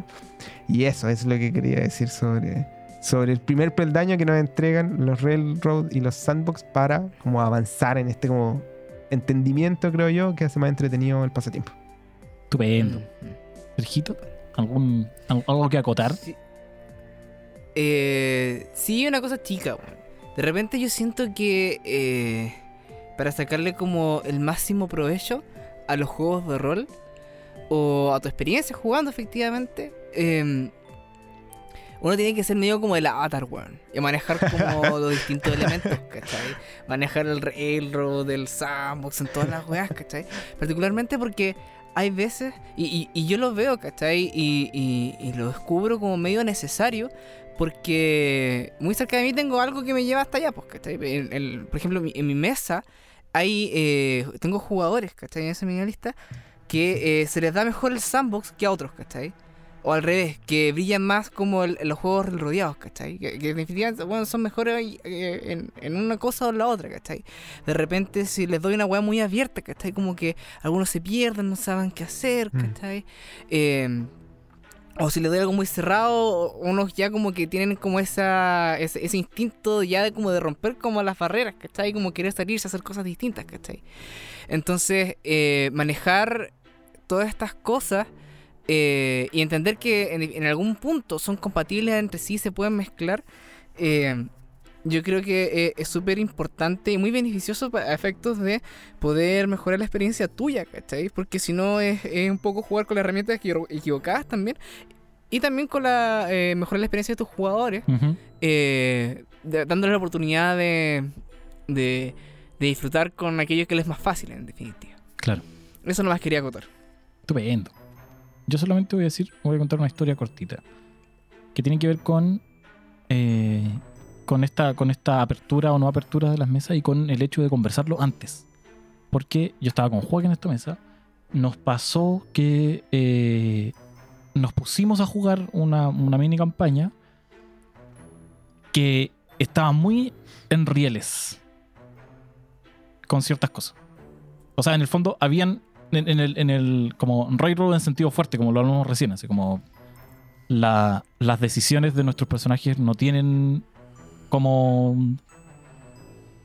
C: Y eso es lo que quería decir sobre, sobre el primer peldaño que nos entregan los Railroad y los Sandbox para como avanzar en este como entendimiento, creo yo, que hace más entretenido el pasatiempo.
A: Estupendo.
B: Mm.
A: Sergito, ¿algún, al- ¿algo que acotar?
B: Sí. Eh, sí, una cosa chica. De repente yo siento que eh, para sacarle como el máximo provecho a los juegos de rol o a tu experiencia jugando efectivamente, eh, uno tiene que ser medio como el avatar, weón. Y manejar como los distintos elementos, ¿cachai? Manejar el railroad, el sandbox, en todas las weas, ¿cachai? Particularmente porque hay veces, y, y- y yo lo veo, ¿cachai? Y, y- y lo descubro como medio necesario, porque muy cerca de mí tengo algo que me lleva hasta allá, pues, ¿cachai? El- el- por ejemplo, en mi, en mi mesa hay, eh, tengo jugadores, ¿cachai? En esa mi lista, que eh, se les da mejor el sandbox que a otros, ¿cachai? O al revés, que brillan más como el- los juegos rodeados, ¿cachai? Que, que definitivamente bueno, son mejores eh, en, en una cosa o en la otra, ¿cachai? De repente, si les doy una weá muy abierta, ¿cachai? Como que algunos se pierden, no saben qué hacer,
C: Mm.
B: ¿cachai? Eh, o si les doy algo muy cerrado, unos ya como que tienen como esa, ese, ese instinto ya de como de romper como las barreras, ¿cachai? Como querer salirse a hacer cosas distintas, ¿cachai? Entonces, eh, manejar todas estas cosas eh, y entender que en, en algún punto son compatibles entre sí, se pueden mezclar, eh, yo creo que eh, es súper importante y muy beneficioso para efectos de poder mejorar la experiencia tuya, ¿cachai? Porque si no es, es un poco jugar con las herramientas equivo- equivocadas también. Y también con la mejorar la experiencia de tus jugadores, de- dándoles la oportunidad de, de, de disfrutar con aquello que les es más fácil, en definitiva.
A: Claro.
B: Eso nomás quería acotar.
A: Estupendo. Yo solamente voy a decir, voy a contar una historia cortita. Que tiene que ver con. eh, con esta, con esta apertura o no apertura de las mesas y con el hecho de conversarlo antes. Porque yo estaba con Joaquín en esta mesa. Nos pasó que eh, nos pusimos a jugar una, una mini campaña que estaba muy en rieles con ciertas cosas. O sea, en el fondo habían en, en el, en el como railroad en sentido fuerte, como lo hablamos recién, así como la- las decisiones de nuestros personajes no tienen como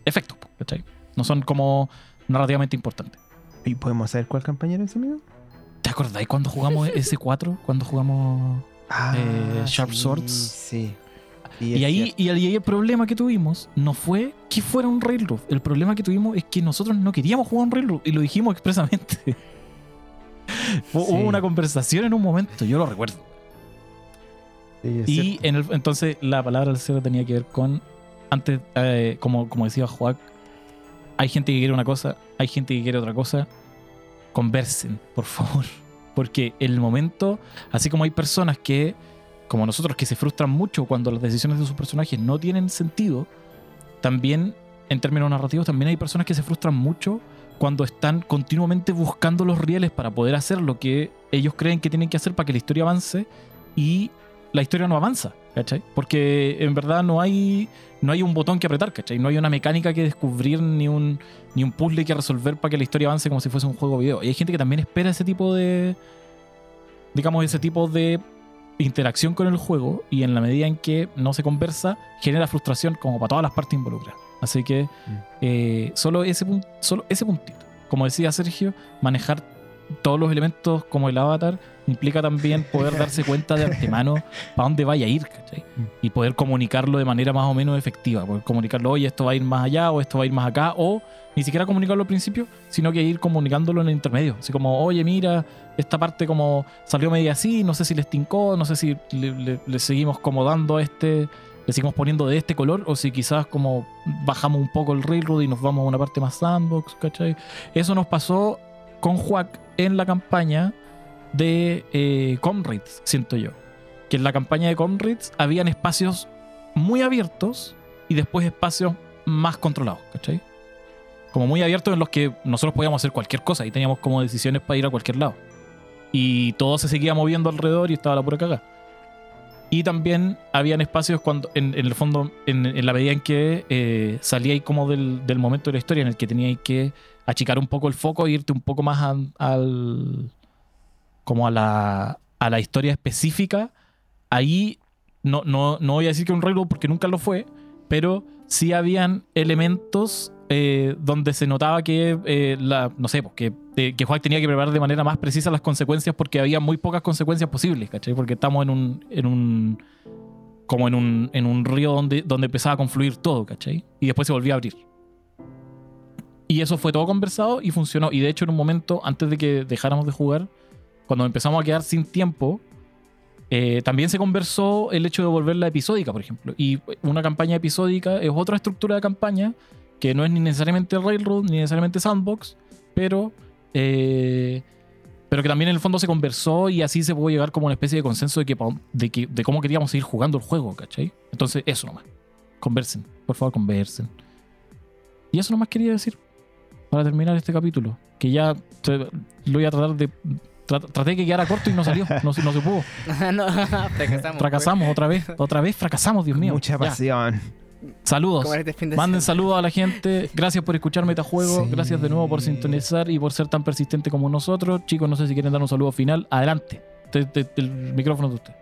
A: efecto, ¿cachai? No son como narrativamente importantes.
C: ¿Y podemos saber cuál campaña era ese, amigo?
A: ¿Te acordáis cuando jugamos S4? Cuando jugamos
C: Ah,
A: Eh, Sharp
C: sí,
A: Swords.
C: Sí. Y,
A: ahí, y ahí el problema que tuvimos no fue que fuera un Railroad. El problema que tuvimos es que nosotros no queríamos jugar un Railroad y lo dijimos expresamente.
C: Sí.
A: Hubo una conversación en un momento, yo lo recuerdo.
C: Sí,
A: Y
C: cierto.
A: en el, entonces la palabra del cierre tenía que ver con, antes, eh, como, como decía Joac, hay gente que quiere una cosa, hay gente que quiere otra cosa. Conversen, por favor. Porque el momento, así como hay personas que, como nosotros, que se frustran mucho cuando las decisiones de sus personajes no tienen sentido, también, en términos narrativos, también hay personas que se frustran mucho cuando están continuamente buscando los rieles para poder hacer lo que ellos creen que tienen que hacer para que la historia avance y la historia no avanza, ¿cachai? Porque en verdad no hay, no hay un botón que apretar, ¿cachai? No hay una mecánica que descubrir ni un, ni un puzzle que resolver para que la historia avance como si fuese un juego video. Y hay gente que también espera ese tipo de, digamos, ese tipo de interacción con el juego y en la medida en que no se conversa, genera frustración como para todas las partes involucradas. Así que eh, solo, ese solo ese puntito. Como decía Sergio, manejar todos los elementos como el avatar implica también poder darse cuenta de antemano para dónde vaya a ir, ¿cachai?
C: Mm.
A: Y poder comunicarlo de manera más o menos efectiva. Poder comunicarlo, oye, esto va a ir más allá o esto va a ir más acá, o ni siquiera comunicarlo al principio, sino que ir comunicándolo en el intermedio. Así como, oye, mira, esta parte como salió media así, no sé si les tincó, no sé si le, le- le seguimos como dando a este, le seguimos poniendo de este color, o si quizás como bajamos un poco el railroad y nos vamos a una parte más sandbox, ¿cachai? Eso nos pasó con Juac en la campaña de eh, Comrades, siento yo. Que en la campaña de Comrades habían espacios muy abiertos y después espacios más controlados, ¿cachai? Como muy abiertos en los que nosotros podíamos hacer cualquier cosa y teníamos como decisiones para ir a cualquier lado. Y todo se seguía moviendo alrededor y estaba la pura cagada. Y también habían espacios cuando, en, el fondo, en, en la medida en que eh, salíais como del, del momento de la historia en el que teníais que achicar un poco el foco e irte un poco más al. como a la, a la historia específica. Ahí no, no, no voy a decir que un railroad porque nunca lo fue, pero sí habían elementos eh, donde se notaba que, eh, la, no sé, pues, que, eh, que Juan tenía que preparar de manera más precisa las consecuencias porque había muy pocas consecuencias posibles, ¿cachai? Porque estamos en un, en un como en un, en un río donde, donde empezaba a confluir todo, ¿cachai? Y después se volvía a abrir. Y eso fue todo conversado y funcionó. Y de hecho, en un momento, antes de que dejáramos de jugar, cuando empezamos a quedar sin tiempo, eh, también se conversó el hecho de volverla episódica, por ejemplo. Y una campaña episódica es otra estructura de campaña que no es ni necesariamente Railroad, ni necesariamente Sandbox, pero, eh, pero que también en el fondo se conversó y así se pudo llegar como una especie de consenso de, que, de, que, de cómo queríamos seguir jugando el juego, ¿cachai? Entonces, eso nomás. Conversen, por favor, conversen. Y eso nomás quería decir para terminar este capítulo. Que ya te- lo voy a tratar de. tra- traté de que quedara corto y no salió, no, se- no se pudo.
B: no, fracasamos.
A: Fracasamos otra vez, otra vez fracasamos, Dios mío.
C: Mucha
A: Ya.
C: pasión.
A: Saludos.
B: Este
A: Manden saludos a la gente. Gracias por escuchar Metajuego.
C: Sí.
A: Gracias de nuevo por sintonizar y por ser tan persistente como nosotros. Chicos, no sé si quieren dar un saludo final. Adelante. Te- te- el micrófono es de usted.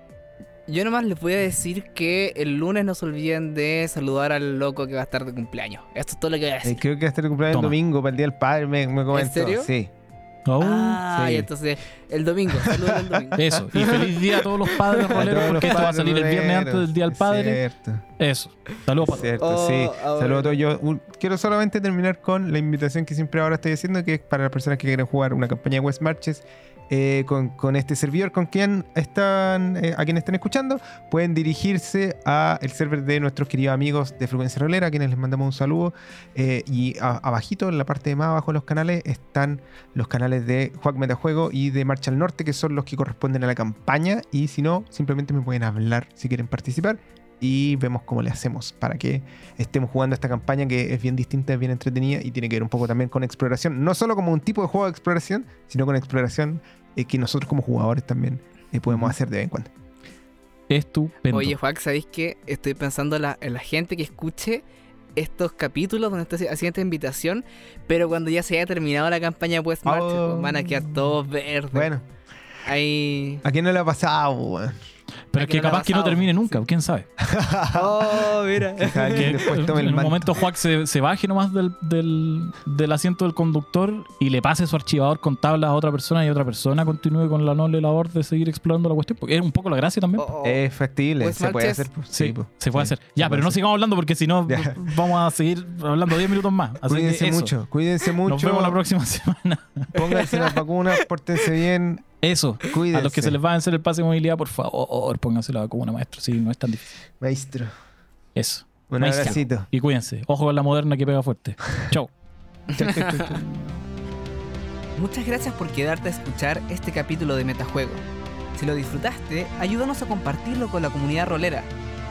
B: Yo nomás les voy a decir que el lunes no se olviden de saludar al loco que va a estar de cumpleaños. Esto es todo lo que voy a
C: Eh,
B: decir.
C: creo que va a estar el cumpleaños el domingo para el Día del Padre, me, me comentó.
B: serio?
C: Sí.
A: Oh,
B: ah,
C: sí.
B: y entonces el domingo, saludos el domingo.
A: Eso. Y feliz día a todos los padres roleros, porque esto va a salir el viernes antes del Día del Padre.
C: Cierto.
A: Eso. Saludos para
C: Cierto,
B: Oh,
C: sí. Saludos a todos. Yo un- quiero solamente terminar con la invitación que siempre ahora estoy haciendo, que es para las personas que quieren jugar una campaña de West Marches eh, con, este servidor, con quien están, eh, a quien están escuchando, pueden dirigirse a el server de nuestros queridos amigos de Frecuencia Rolera, a quienes les mandamos un saludo. Eh, y a- abajito, en la parte de más abajo de los canales, están los canales de Juac Metajuego y de Marcha al Norte, que son los que corresponden a la campaña. Y si no, simplemente me pueden hablar si quieren participar. Y vemos cómo le hacemos para que estemos jugando esta campaña que es bien distinta, es bien entretenida y tiene que ver un poco también con exploración. No solo como un tipo de juego de exploración, sino con exploración eh, que nosotros como jugadores también eh, podemos hacer de vez en cuando.
A: Estupendo.
B: Oye, Juan, ¿sabéis qué? Estoy pensando en la, en la gente que escuche estos capítulos donde estoy haciendo esta invitación, pero cuando ya se haya terminado la campaña West March,
C: Oh.
B: van a quedar todos verdes.
C: Bueno,
B: Ahí.
C: ¿a quién no le ha pasado? weón?
A: Pero es que capaz que no termine nunca, quién sabe.
B: Oh, mira.
A: Que
C: después tome
A: en
C: el
A: un momento Juac se, se baje nomás del, del, del asiento del conductor y le pase su archivador con tablas a otra persona y otra persona continúe con la noble labor de seguir explorando la cuestión. Porque es un poco la gracia también.
B: Oh, oh.
C: Es factible,
B: Pues,
C: se puede hacer. pues,
A: Sí,
C: pues,
A: se puede
C: sí,
A: hacer. Ya, pero no sigamos hablando porque si no vamos a seguir hablando 10 minutos más. Así
C: Cuídense
A: que
C: mucho, cuídense mucho.
A: Nos vemos la próxima semana.
C: Pónganse las vacunas, pórtense bien,
A: Eso.
C: cuídense.
A: A los que se les va a vencer el pase de movilidad, por favor, pónganse la vacuna, maestro. Sí, no es tan difícil.
C: Maestro,
A: Eso.
C: un
A: Maestro.
C: abracito.
A: Y cuídense. Ojo con la moderna que pega fuerte.
C: Chau.
B: Muchas gracias por quedarte a escuchar este capítulo de Metajuego. Si lo disfrutaste, ayúdanos a compartirlo con la comunidad rolera.